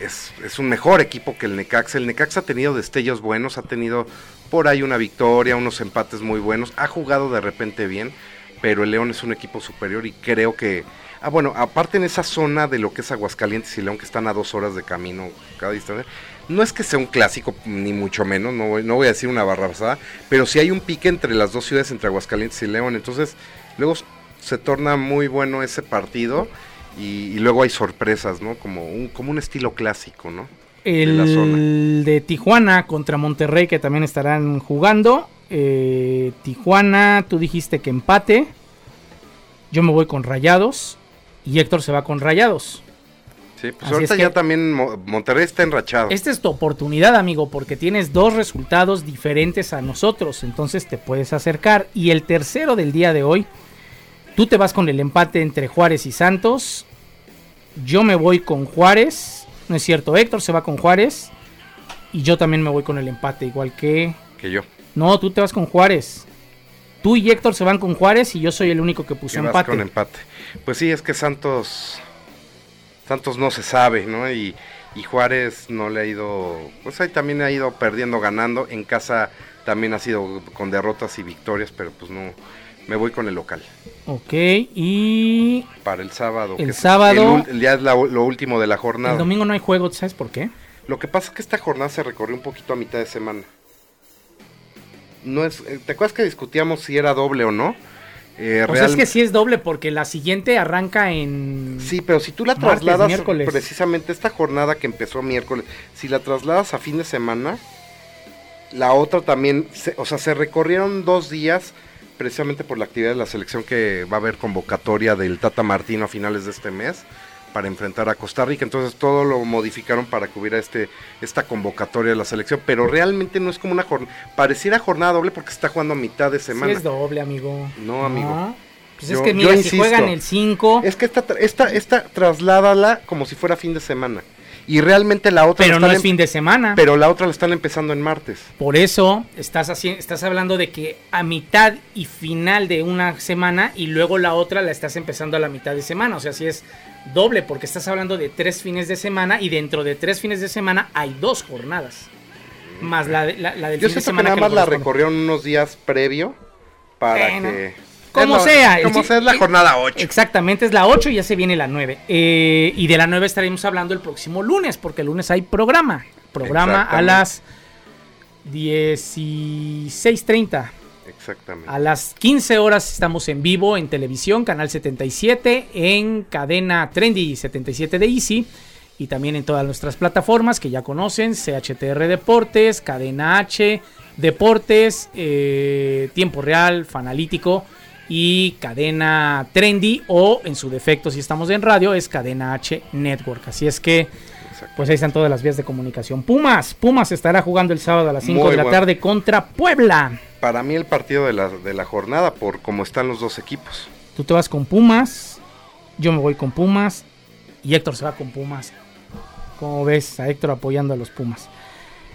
es, es un mejor equipo que el Necaxa. El Necaxa ha tenido destellos buenos, ha tenido por ahí una victoria, unos empates muy buenos, ha jugado de repente bien, pero el León es un equipo superior y creo que... Ah, bueno, aparte en esa zona de lo que es Aguascalientes y León, que están a dos horas de camino cada distancia, no es que sea un clásico, ni mucho menos, no voy, no voy a decir una barrabasada, pero sí hay un pique entre las dos ciudades, entre Aguascalientes y León, entonces luego se torna muy bueno ese partido y, y luego hay sorpresas, ¿no? Como un, como un estilo clásico, ¿no? De la zona. El de Tijuana contra Monterrey que también estarán jugando. Eh, Tijuana, tú dijiste que empate. Yo me voy con Rayados. Y Héctor se va con Rayados. Sí, pues Así ahorita es ya también Mo- Monterrey está enrachado. Esta es tu oportunidad, amigo, porque tienes dos resultados diferentes a nosotros, entonces te puedes acercar. Y el tercero del día de hoy, tú te vas con el empate entre Juárez y Santos. Yo me voy con Juárez. No es cierto, Héctor se va con Juárez. Y yo también me voy con el empate, igual que... Que yo. No, tú te vas con Juárez. Tú y Héctor se van con Juárez y yo soy el único que puso que vas empate. con empate. Pues sí, es que Santos. Santos no se sabe, ¿no? Y, y Juárez no le ha ido. Pues ahí también ha ido perdiendo, ganando. En casa también ha sido con derrotas y victorias, pero pues no. Me voy con el local. Ok, y Para el sábado. El que es sábado- el ya es la- lo último de la jornada. el domingo no hay juego, ¿sabes por qué? Lo que pasa es que esta jornada se recorrió un poquito a mitad de semana. No es, eh, ¿Te acuerdas que discutíamos si era doble o no? Eh, sea, es que sí es doble porque la siguiente arranca en... Sí, pero si tú la Martes, trasladas miércoles. precisamente esta jornada que empezó miércoles, si la trasladas a fin de semana, la otra también, se- o sea, se recorrieron dos días precisamente por la actividad de la selección que va a haber convocatoria del Tata Martino a finales de este mes para enfrentar a Costa Rica, entonces todo lo modificaron para que hubiera este esta convocatoria de la selección, pero realmente no es como una jornada, pareciera jornada doble porque se está jugando a mitad de Sí semana. es doble, amigo. No, amigo. Pues Yo- es que mira, si juegan el 5, Es que esta, esta, esta trasládala como si fuera fin de semana. Y realmente la otra pero la no es fin de semana. pero la otra la están empezando en martes. Por eso estás, haci- estás hablando de que a mitad y final de una semana y luego la otra la estás empezando a la mitad de semana. O sea, si es doble porque estás hablando de tres fines de semana y dentro de tres fines de semana hay dos jornadas. Más la, de- la, la del Yo fin de que semana. nada que más le la recorrieron unos días previo para Bueno, que como es sea, como sea es la jornada 8. Exactamente, es la 8 y ya se viene la 9. Eh, y de la 9 estaremos hablando el próximo lunes, porque el lunes hay programa. Programa a las 16.30. Exactamente. A las 15 horas estamos en vivo en televisión, canal 77, en cadena Trendy 77 de Easy. Y también en todas nuestras plataformas que ya conocen, CHTR Deportes, Cadena H, Deportes, eh, Tiempo Real, Fanalítico y cadena Trendy o en su defecto si estamos en radio es cadena H Network. Así es que pues ahí están todas las vías de comunicación. Pumas, Pumas estará jugando el sábado a las 5 Muy de la bueno. tarde contra Puebla. Para mí el partido de la, de la jornada por cómo están los dos equipos. Tú te vas con Pumas, yo me voy con Pumas y Héctor se va con Pumas. ¿Cómo ves a Héctor apoyando a los Pumas?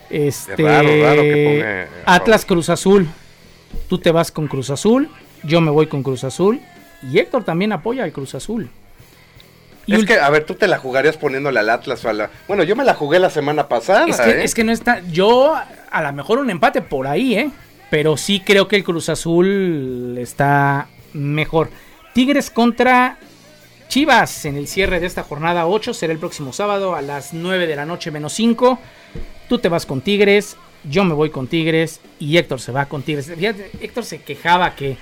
Este, raro, raro que ponga, a Atlas Cruz Azul. Tú te vas con Cruz Azul, yo me voy con Cruz Azul y Héctor también apoya al Cruz Azul. Y es que, a ver, tú te la jugarías poniéndole al Atlas o a la... Bueno, yo me la jugué la semana pasada, Es que, ¿eh? es que no está. Yo, a lo mejor un empate por ahí, ¿eh? Pero sí creo que el Cruz Azul está mejor. Tigres contra Chivas en el cierre de esta jornada 8 será el próximo sábado a las 9 de la noche menos 5. Tú te vas con Tigres, yo me voy con Tigres y Héctor se va con Tigres. Fíjate, Héctor se quejaba que,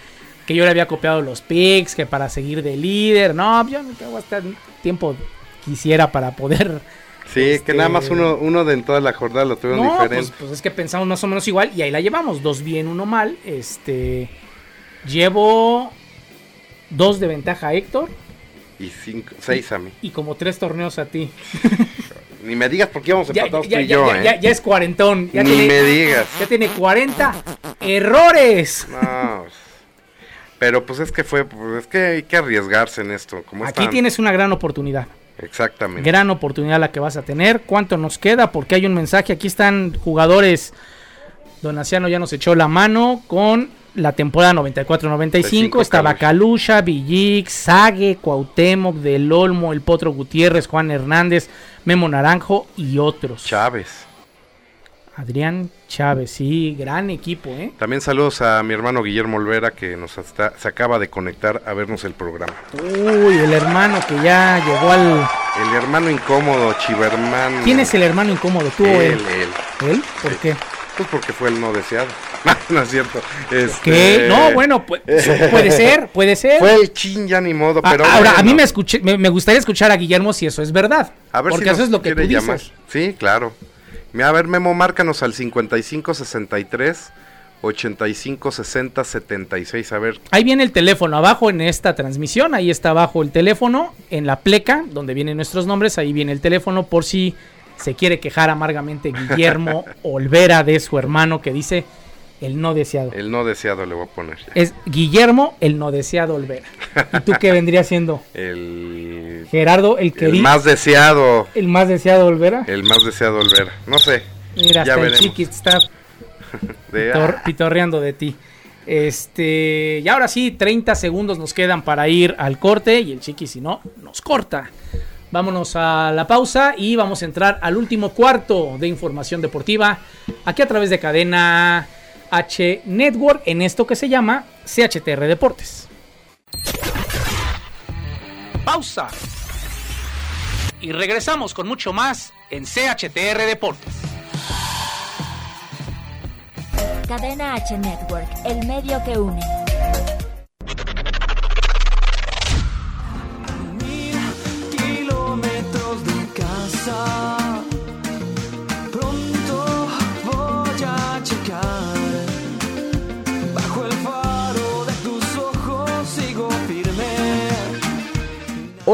que yo le había copiado los picks, que para seguir de líder. No, yo no tengo hasta tiempo quisiera para poder [laughs] Sí, este- que nada más uno, uno de en toda la jornada lo tuvieron no, diferente. pues, pues es que pensamos más o menos igual y ahí la llevamos, dos bien, uno mal. Este llevo dos de ventaja a Héctor Y cinco, seis a mí. y como tres torneos a ti. [laughs] Ni me digas por qué íbamos [laughs] Ya, empatados ya- tú y ya- yo, ya- ¿eh? ya- ya es cuarentón. Ya Ni tiene, me digas. Ya tiene 40 errores. No, pues, pero pues es que fue, pues es que hay que arriesgarse en esto. Como Aquí están- tienes una gran oportunidad. Exactamente. Gran oportunidad la que vas a tener. ¿Cuánto nos queda? Porque hay un mensaje. Aquí están jugadores. Donaciano ya nos echó la mano con la temporada 94-95. Estaba Calusha, Villic, Sague, Cuauhtémoc, Del Olmo, El Potro Gutiérrez, Juan Hernández, Memo Naranjo y otros. Chávez. Adrián Chávez, sí, gran equipo, ¿eh? También saludos a mi hermano Guillermo Olvera que nos está, se acaba de conectar a vernos el programa. Uy, el hermano que ya llegó al... El hermano incómodo, chivermano. ¿Quién es el hermano incómodo? ¿Tú o él? Él, él. ¿Él? ¿Por Sí. qué? Pues porque fue el no deseado. [laughs] no es cierto. Este, ¿Qué? No, bueno, pues, puede ser, puede ser. Fue el chin ya ni modo, Ah, pero Ahora, a mí me, escuché, me, me gustaría escuchar a Guillermo si eso es verdad. A ver porque si eso es lo que tú dices. Sí, claro. A ver, Memo, márcanos al 55 63 85 60 76. A ver, Ahí viene el teléfono abajo en esta transmisión. Ahí está abajo el teléfono. En la pleca, donde vienen nuestros nombres, ahí viene el teléfono por si se quiere quejar amargamente Guillermo [laughs] Olvera de su hermano que dice el no deseado. el no deseado le voy a poner. ya. Es Guillermo el no deseado Olvera. ¿Y tú qué vendría siendo? [laughs] El, Gerardo el el querido. más deseado. El más deseado Olvera. El más deseado Olvera. No sé. Mira, ya hasta el veremos. chiqui está [laughs] De- pitor- pitorreando de ti. Este, y ahora sí, 30 segundos nos quedan para ir al corte y el chiqui si no, nos corta. Vámonos a la pausa y vamos a entrar al último cuarto de información deportiva, aquí a través de cadena H Network, en esto que se llama CHTR Deportes. Pausa. Y regresamos con mucho más en CHTR Deportes. Cadena H Network, el medio que une.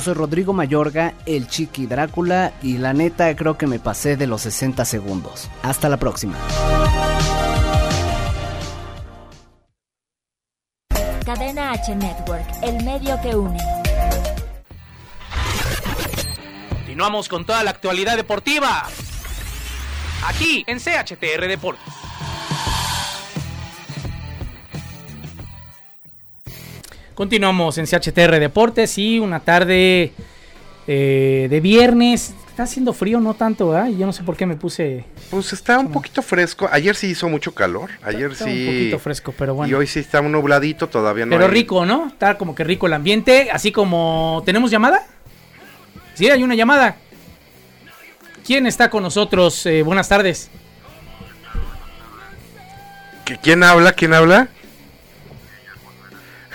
Yo soy Rodrigo Mayorga, el Chiqui Drácula, y la neta creo que me pasé de los 60 segundos. Hasta la próxima. Cadena H Network, el medio que une. Continuamos con toda la actualidad deportiva. Aquí en CHTR Deportes. Continuamos en CHTR Deportes y una tarde eh, de viernes. Está haciendo frío, no tanto, ¿verdad? Y Yo no sé por qué me puse. Pues está un poquito fresco. Ayer sí hizo mucho calor. Ayer Está sí. un poquito fresco, pero bueno. Y hoy sí está un nubladito, todavía no Pero hay- rico, ¿no? Está como que rico el ambiente. Así como. ¿Tenemos llamada? Sí, hay una llamada. ¿Quién está con nosotros? Eh, buenas tardes. ¿Qui- ¿Quién habla? ¿Quién habla?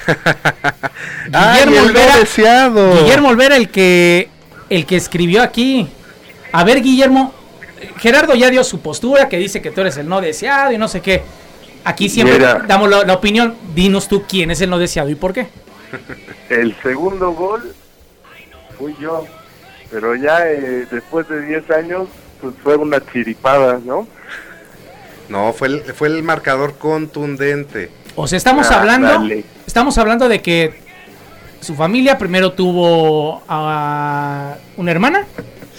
[laughs] ¡Ay, Guillermo el no Olvera. deseado! Guillermo Olvera, el que, el que escribió aquí. A ver, Guillermo. Gerardo ya dio su postura, que dice que tú eres el no deseado y no sé qué. Aquí siempre Mira. damos la, la opinión. Dinos tú quién es el no deseado y por qué. [laughs] El segundo gol fui yo, pero ya eh, después de 10 años, pues fue una chiripada, ¿no? No, fue el, fue el marcador contundente. O sea, estamos Ah, hablando. dale. Estamos hablando de que su familia primero tuvo a una hermana.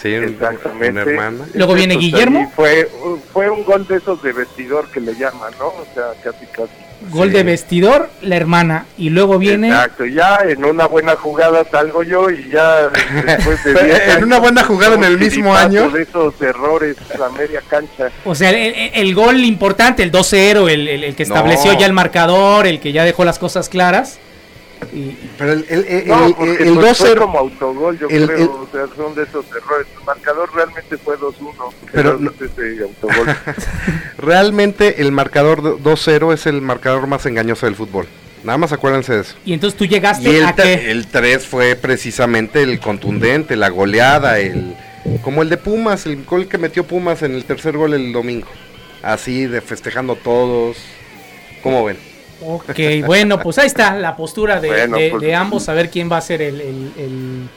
Sí, un- Exactamente. una hermana. Luego viene Guillermo. Fue, fue un gol de esos de vestidor que le llaman, ¿no? O sea, casi casi. Gol de vestidor, la hermana. Y luego viene. Exacto, ya en una buena jugada salgo yo y ya después de [laughs] 10 En una años, buena jugada en el mismo año. de esos errores a media cancha. O sea, el, el- el gol importante, el 2-0, el, el- el que No. estableció ya el marcador, el que ya dejó las cosas claras. Y, Pero el, el, el, No, el- porque el pues, fue 2-0. como autogol, yo el- creo, el- o sea, son de esos errores. El marcador realmente fue 2-1, Pero pero no- ese autogol. [laughs] Realmente el marcador do- 2-0 es el marcador más engañoso del fútbol. Nada más acuérdense de eso. y entonces tú llegaste Y el, a que. el 3 fue precisamente el contundente, la goleada, el como el de Pumas, el gol que metió Pumas en el tercer gol el domingo. Así de festejando todos. ¿Cómo ven? Ok, bueno, pues ahí está la postura de, Bueno, de- pues- de ambos, a ver quién va a ser el, el- el-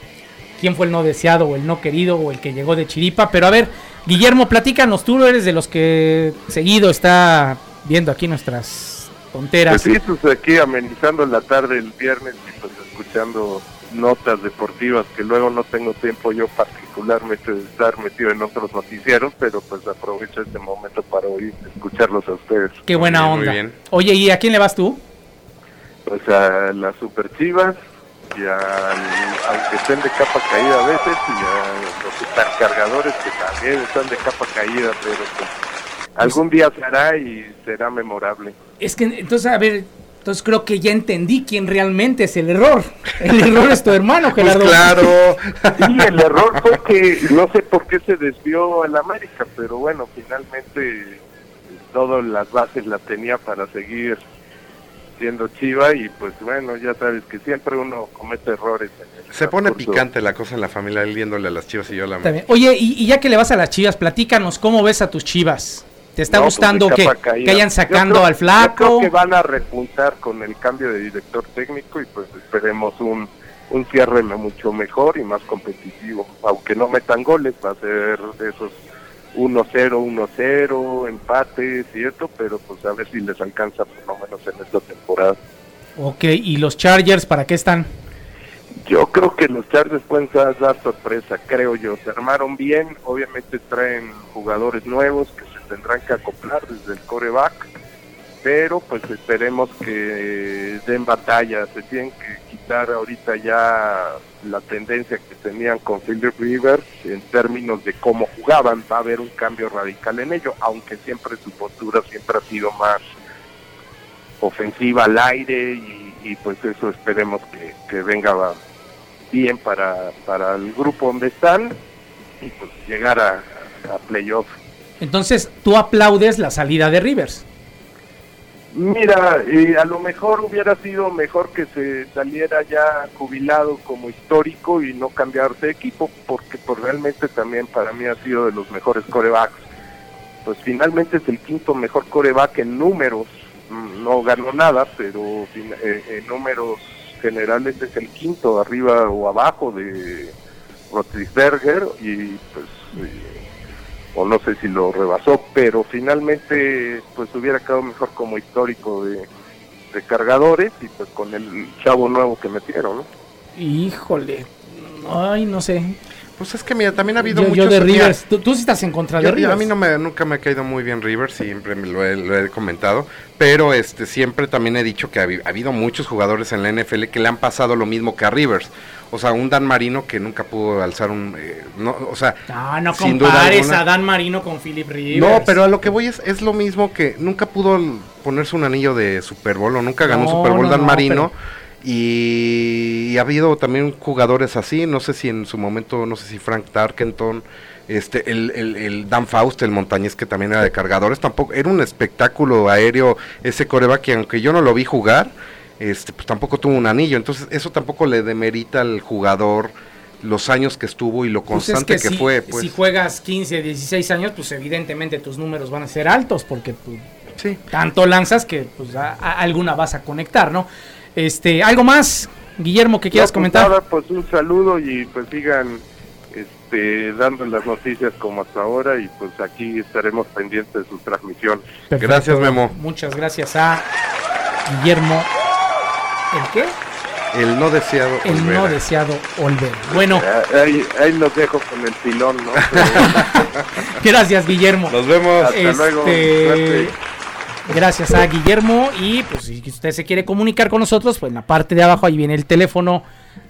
quién fue el no deseado o el no querido o el que llegó de chiripa. Pero a ver, Guillermo, platícanos, tú eres de los que seguido está viendo aquí nuestras tonteras. Pues sí, pues aquí amenizando la tarde el viernes y pues escuchando notas deportivas que luego no tengo tiempo yo particularmente de estar metido en otros noticieros, pero pues aprovecho este momento para oír, escucharlos a ustedes. Qué buena Muy bien, muy onda. bien. Oye, ¿y a quién le vas tú? Pues a las Super Chivas y a, aunque estén de capa caída a veces y a los supercargadores que también están de capa caída, pero pues, algún día se hará y será memorable. Es que entonces, a ver, entonces creo que ya entendí quién realmente es el error. El error es tu hermano, Pues Gerardo. claro. Sí, el error fue que no sé por qué se desvió el América, pero bueno, finalmente todas las bases las tenía para seguir siendo Chiva y pues bueno, ya sabes que siempre uno comete errores. en el Se pone transcurso. picante la cosa en la familia, él viéndole a las chivas y yo a la bien. Oye, y, y ya que le vas a las chivas, platícanos, ¿cómo ves a tus chivas? ¿Te está No, pues, gustando que, que hayan Yo sacando creo- al Yo flaco? creo que van a repuntar con el cambio de director técnico y pues esperemos un, un cierre mucho mejor y más competitivo. Aunque no metan goles, va a ser de esos 1-0, 1-0, empates y esto, pero pues a ver si les alcanza por lo menos en esta temporada. Ok, ¿y los Chargers para qué están? Yo creo que los Chargers pueden dar sorpresa, creo yo. Se armaron bien, obviamente traen jugadores nuevos que tendrán que acoplar desde el coreback. pero pues esperemos que den batalla, se tienen que quitar ahorita ya la tendencia que tenían con Philip Rivers en términos de cómo jugaban, va a haber un cambio radical en ello, aunque siempre su postura siempre ha sido más ofensiva al aire y, pues eso esperemos que, venga bien para, para el grupo donde están y pues llegar a, a playoff. Entonces, ¿tú aplaudes la salida de Rivers? Mira, eh, a lo mejor hubiera sido mejor que se saliera ya jubilado como histórico y no cambiarse de equipo, porque pues, realmente también para mí ha sido de los mejores corebacks. Pues finalmente es el quinto mejor coreback en números, mm, no ganó nada, pero eh, en números generales es el quinto arriba o abajo de Rotlisberger y pues... Eh, o no sé si lo rebasó, pero finalmente pues hubiera quedado mejor como histórico de, cargadores y pues con el chavo nuevo que metieron, ¿no? Híjole, ay, no sé. Pues es que mira, también ha habido yo, muchos... Yo de Rivers, ¿Tú, sí estás en contra de Rivers. A mí no me, nunca me ha caído muy bien Rivers, siempre me lo, he, comentado, pero este siempre también he dicho que ha, habido muchos jugadores en la NFL que le han pasado lo mismo que a Rivers. O sea, un Dan Marino que nunca pudo alzar un... Eh, no, o sea, no, no compares a Dan Marino con Philip Rivers. No, pero a lo que voy es, es lo mismo que nunca pudo ponerse un anillo de Super Bowl o nunca ganó Super Bowl Dan Marino. Y, ha habido también jugadores así, no sé si en su momento, no sé si Frank Tarkenton, este, el, el, Dan Faust, el montañés que también era de cargadores, tampoco, era un espectáculo aéreo ese coreback que aunque yo no lo vi jugar, este, pues tampoco tuvo un anillo, entonces eso tampoco le demerita al jugador los años que estuvo y lo pues constante que, fue. Pues. Si juegas 15, 16 años, pues evidentemente tus números van a ser altos porque pues, sí. tanto lanzas que pues alguna vas a conectar, ¿no? Este, ¿algo más, Guillermo, que quieras pues comentar? pues un saludo y pues sigan este, dando las noticias como hasta ahora y pues aquí estaremos pendientes de su transmisión. Gracias, Memo. Muchas gracias a Guillermo ¿El qué? El no deseado El no deseado Olver. Bueno. Ahí, ahí los dejo con el pilón, ¿no? [laughs] Gracias, Guillermo. Nos vemos. Hasta luego. Este, gracias a Guillermo. Y pues si usted se quiere comunicar con nosotros, pues en la parte de abajo ahí viene el teléfono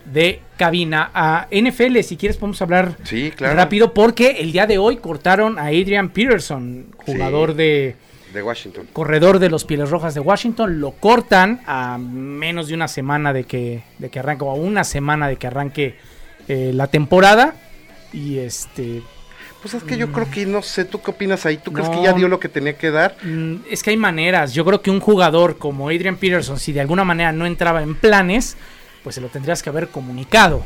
de cabina a NFL. Si quieres podemos hablar sí, claro. rápido porque el día de hoy cortaron a Adrian Peterson, jugador de de Washington. Corredor de los Pieles Rojas de Washington. Lo cortan a menos de una semana de que, de que arranque, o a una semana de que arranque eh, la temporada. Y este. Pues es que yo creo que no sé, ¿tú qué opinas ahí? ¿Tú crees que ya dio lo que tenía que dar? Mm, es que hay maneras. Yo creo que un jugador como Adrian Peterson, si de alguna manera no entraba en planes, pues se lo tendrías que haber comunicado,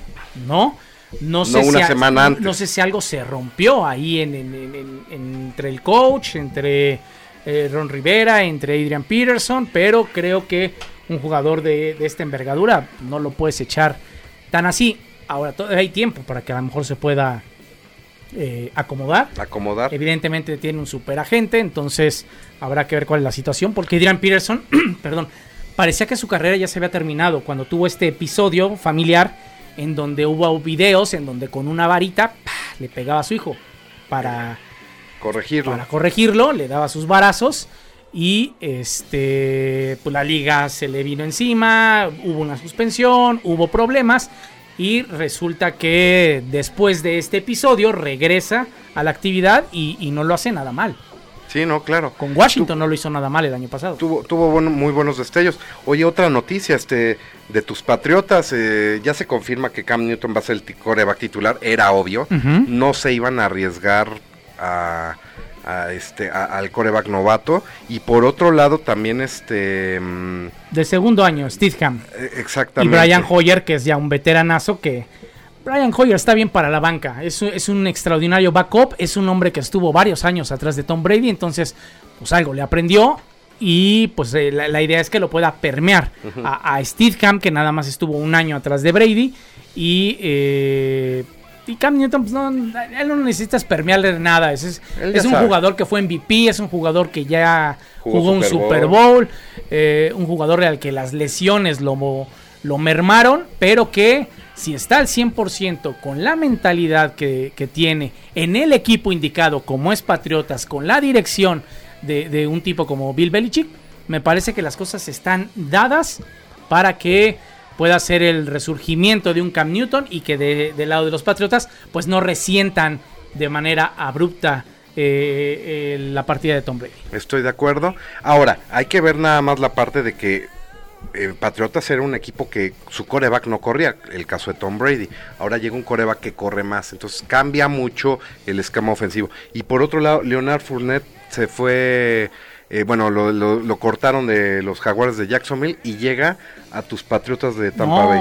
¿no? No sé, una si semana antes. no sé si algo se rompió ahí en, entre el coach, entre eh, Ron Rivera, entre Adrian Peterson, pero creo que un jugador de, esta envergadura no lo puedes echar tan así. Ahora todavía hay tiempo para que a lo mejor se pueda eh, acomodar. Acomodar. Evidentemente tiene un super agente, entonces habrá que ver cuál es la situación, porque Adrian Peterson, [clears throat] perdón, parecía que su carrera ya se había terminado cuando tuvo este episodio familiar en donde hubo videos en donde con una varita le pegaba a su hijo para corregirlo. Para corregirlo, le daba sus varazos y este pues la liga se le vino encima, hubo una suspensión, hubo problemas y resulta que después de este episodio regresa a la actividad y, no lo hace nada mal. Sí, no, claro. Con Washington no lo hizo nada mal el año pasado. Tuvo, tuvo muy buenos destellos. Oye, otra noticia este, de tus Patriotas. Eh, ya se confirma que Cam Newton va a ser el coreback titular. Era obvio. No se iban a arriesgar a, este al coreback novato. Y por otro lado también este mm, de segundo año Stidham eh, exactamente. Y Brian Hoyer que es ya un veteranazo que Brian Hoyer está bien para la banca. Es, es un extraordinario backup. Es un hombre que estuvo varios años atrás de Tom Brady. Entonces pues algo le aprendió. Y pues eh, la, idea es que lo pueda permear a, a que nada más estuvo un año atrás de Brady. Y eh, y Cam Newton, pues no, él no necesitas permearle nada. Es, es, un jugador que fue MVP, es un jugador que ya jugó, un Super Bowl, eh, un jugador al que las lesiones lo, lo mermaron, pero que si está al 100% con la mentalidad que, tiene en el equipo indicado, como es Patriotas, con la dirección de, de un tipo como Bill Belichick, me parece que las cosas están dadas para que pueda ser el resurgimiento de un Cam Newton y que del lado de los Patriotas pues no resientan de manera abrupta eh, eh, la partida de Tom Brady. Estoy de acuerdo. Ahora, hay que ver nada más la parte de que eh, Patriotas era un equipo que su coreback no corría, el caso de Tom Brady. Ahora llega un coreback que corre más, entonces cambia mucho el esquema ofensivo. Y por otro lado, Leonard Fournette se fue, eh, bueno, lo, cortaron de los Jaguares de Jacksonville y llega a tus Patriotas de Tampa Bay.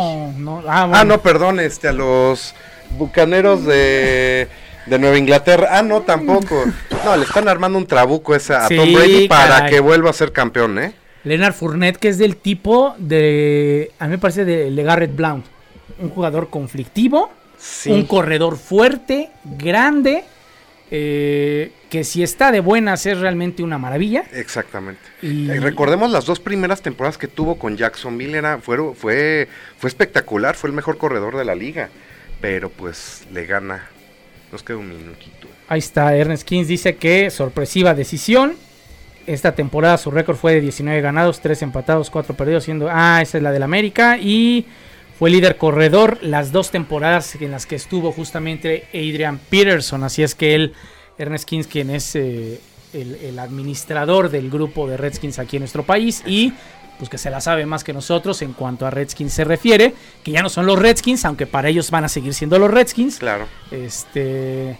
Ah, ah, no, perdón, este, a los Bucaneros de de Nueva Inglaterra. Ah, no, tampoco. No, le están armando un trabuco esa a Tom Brady para que vuelva a ser campeón, ¿eh? Leonard Fournette, que es del tipo de. A mí me parece de Legarrette Blount. Un jugador conflictivo, un corredor fuerte, grande. Eh, que si está de buenas es realmente una maravilla. Exactamente. Y... Eh, recordemos las dos primeras temporadas que tuvo con Jacksonville, era, fue, fue, fue espectacular, fue el mejor corredor de la liga, pero pues le gana. Nos queda un minutito. Ahí está, Ernest Kings dice que sorpresiva decisión, esta temporada su récord fue de 19 ganados, 3 empatados, 4 perdidos, siendo... Ah, esa es la del América. Y fue líder corredor las dos temporadas en las que estuvo justamente Adrian Peterson. Así es que él, Ernest Kings, quien es eh, el, administrador del grupo de Redskins aquí en nuestro país y pues que se la sabe más que nosotros en cuanto a Redskins se refiere, que ya no son los Redskins, aunque para ellos van a seguir siendo los Redskins. Claro. Este,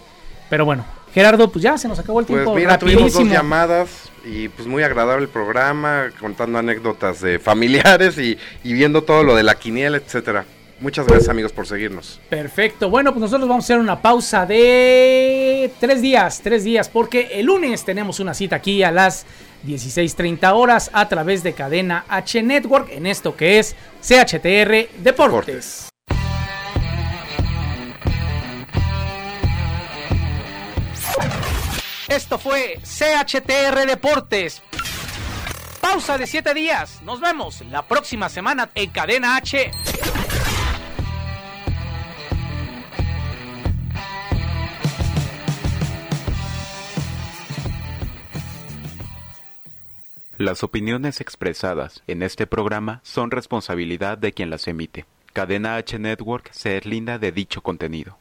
pero bueno, Gerardo, pues ya se nos acabó el pues tiempo. Pues mira, tuvimos dos llamadas y pues muy agradable el programa, contando anécdotas de familiares y, viendo todo lo de la quiniela, etcétera. Muchas gracias amigos por seguirnos. Perfecto. Bueno, pues nosotros vamos a hacer una pausa de tres días, tres días, porque el lunes tenemos una cita aquí a las 16.30 horas a través de cadena H Network en esto que es CHTR Deportes. Esto fue CHTR Deportes. Pausa de 7 días. Nos vemos la próxima semana en Cadena H. Las opiniones expresadas en este programa son responsabilidad de quien las emite. Cadena H Network se linda de dicho contenido.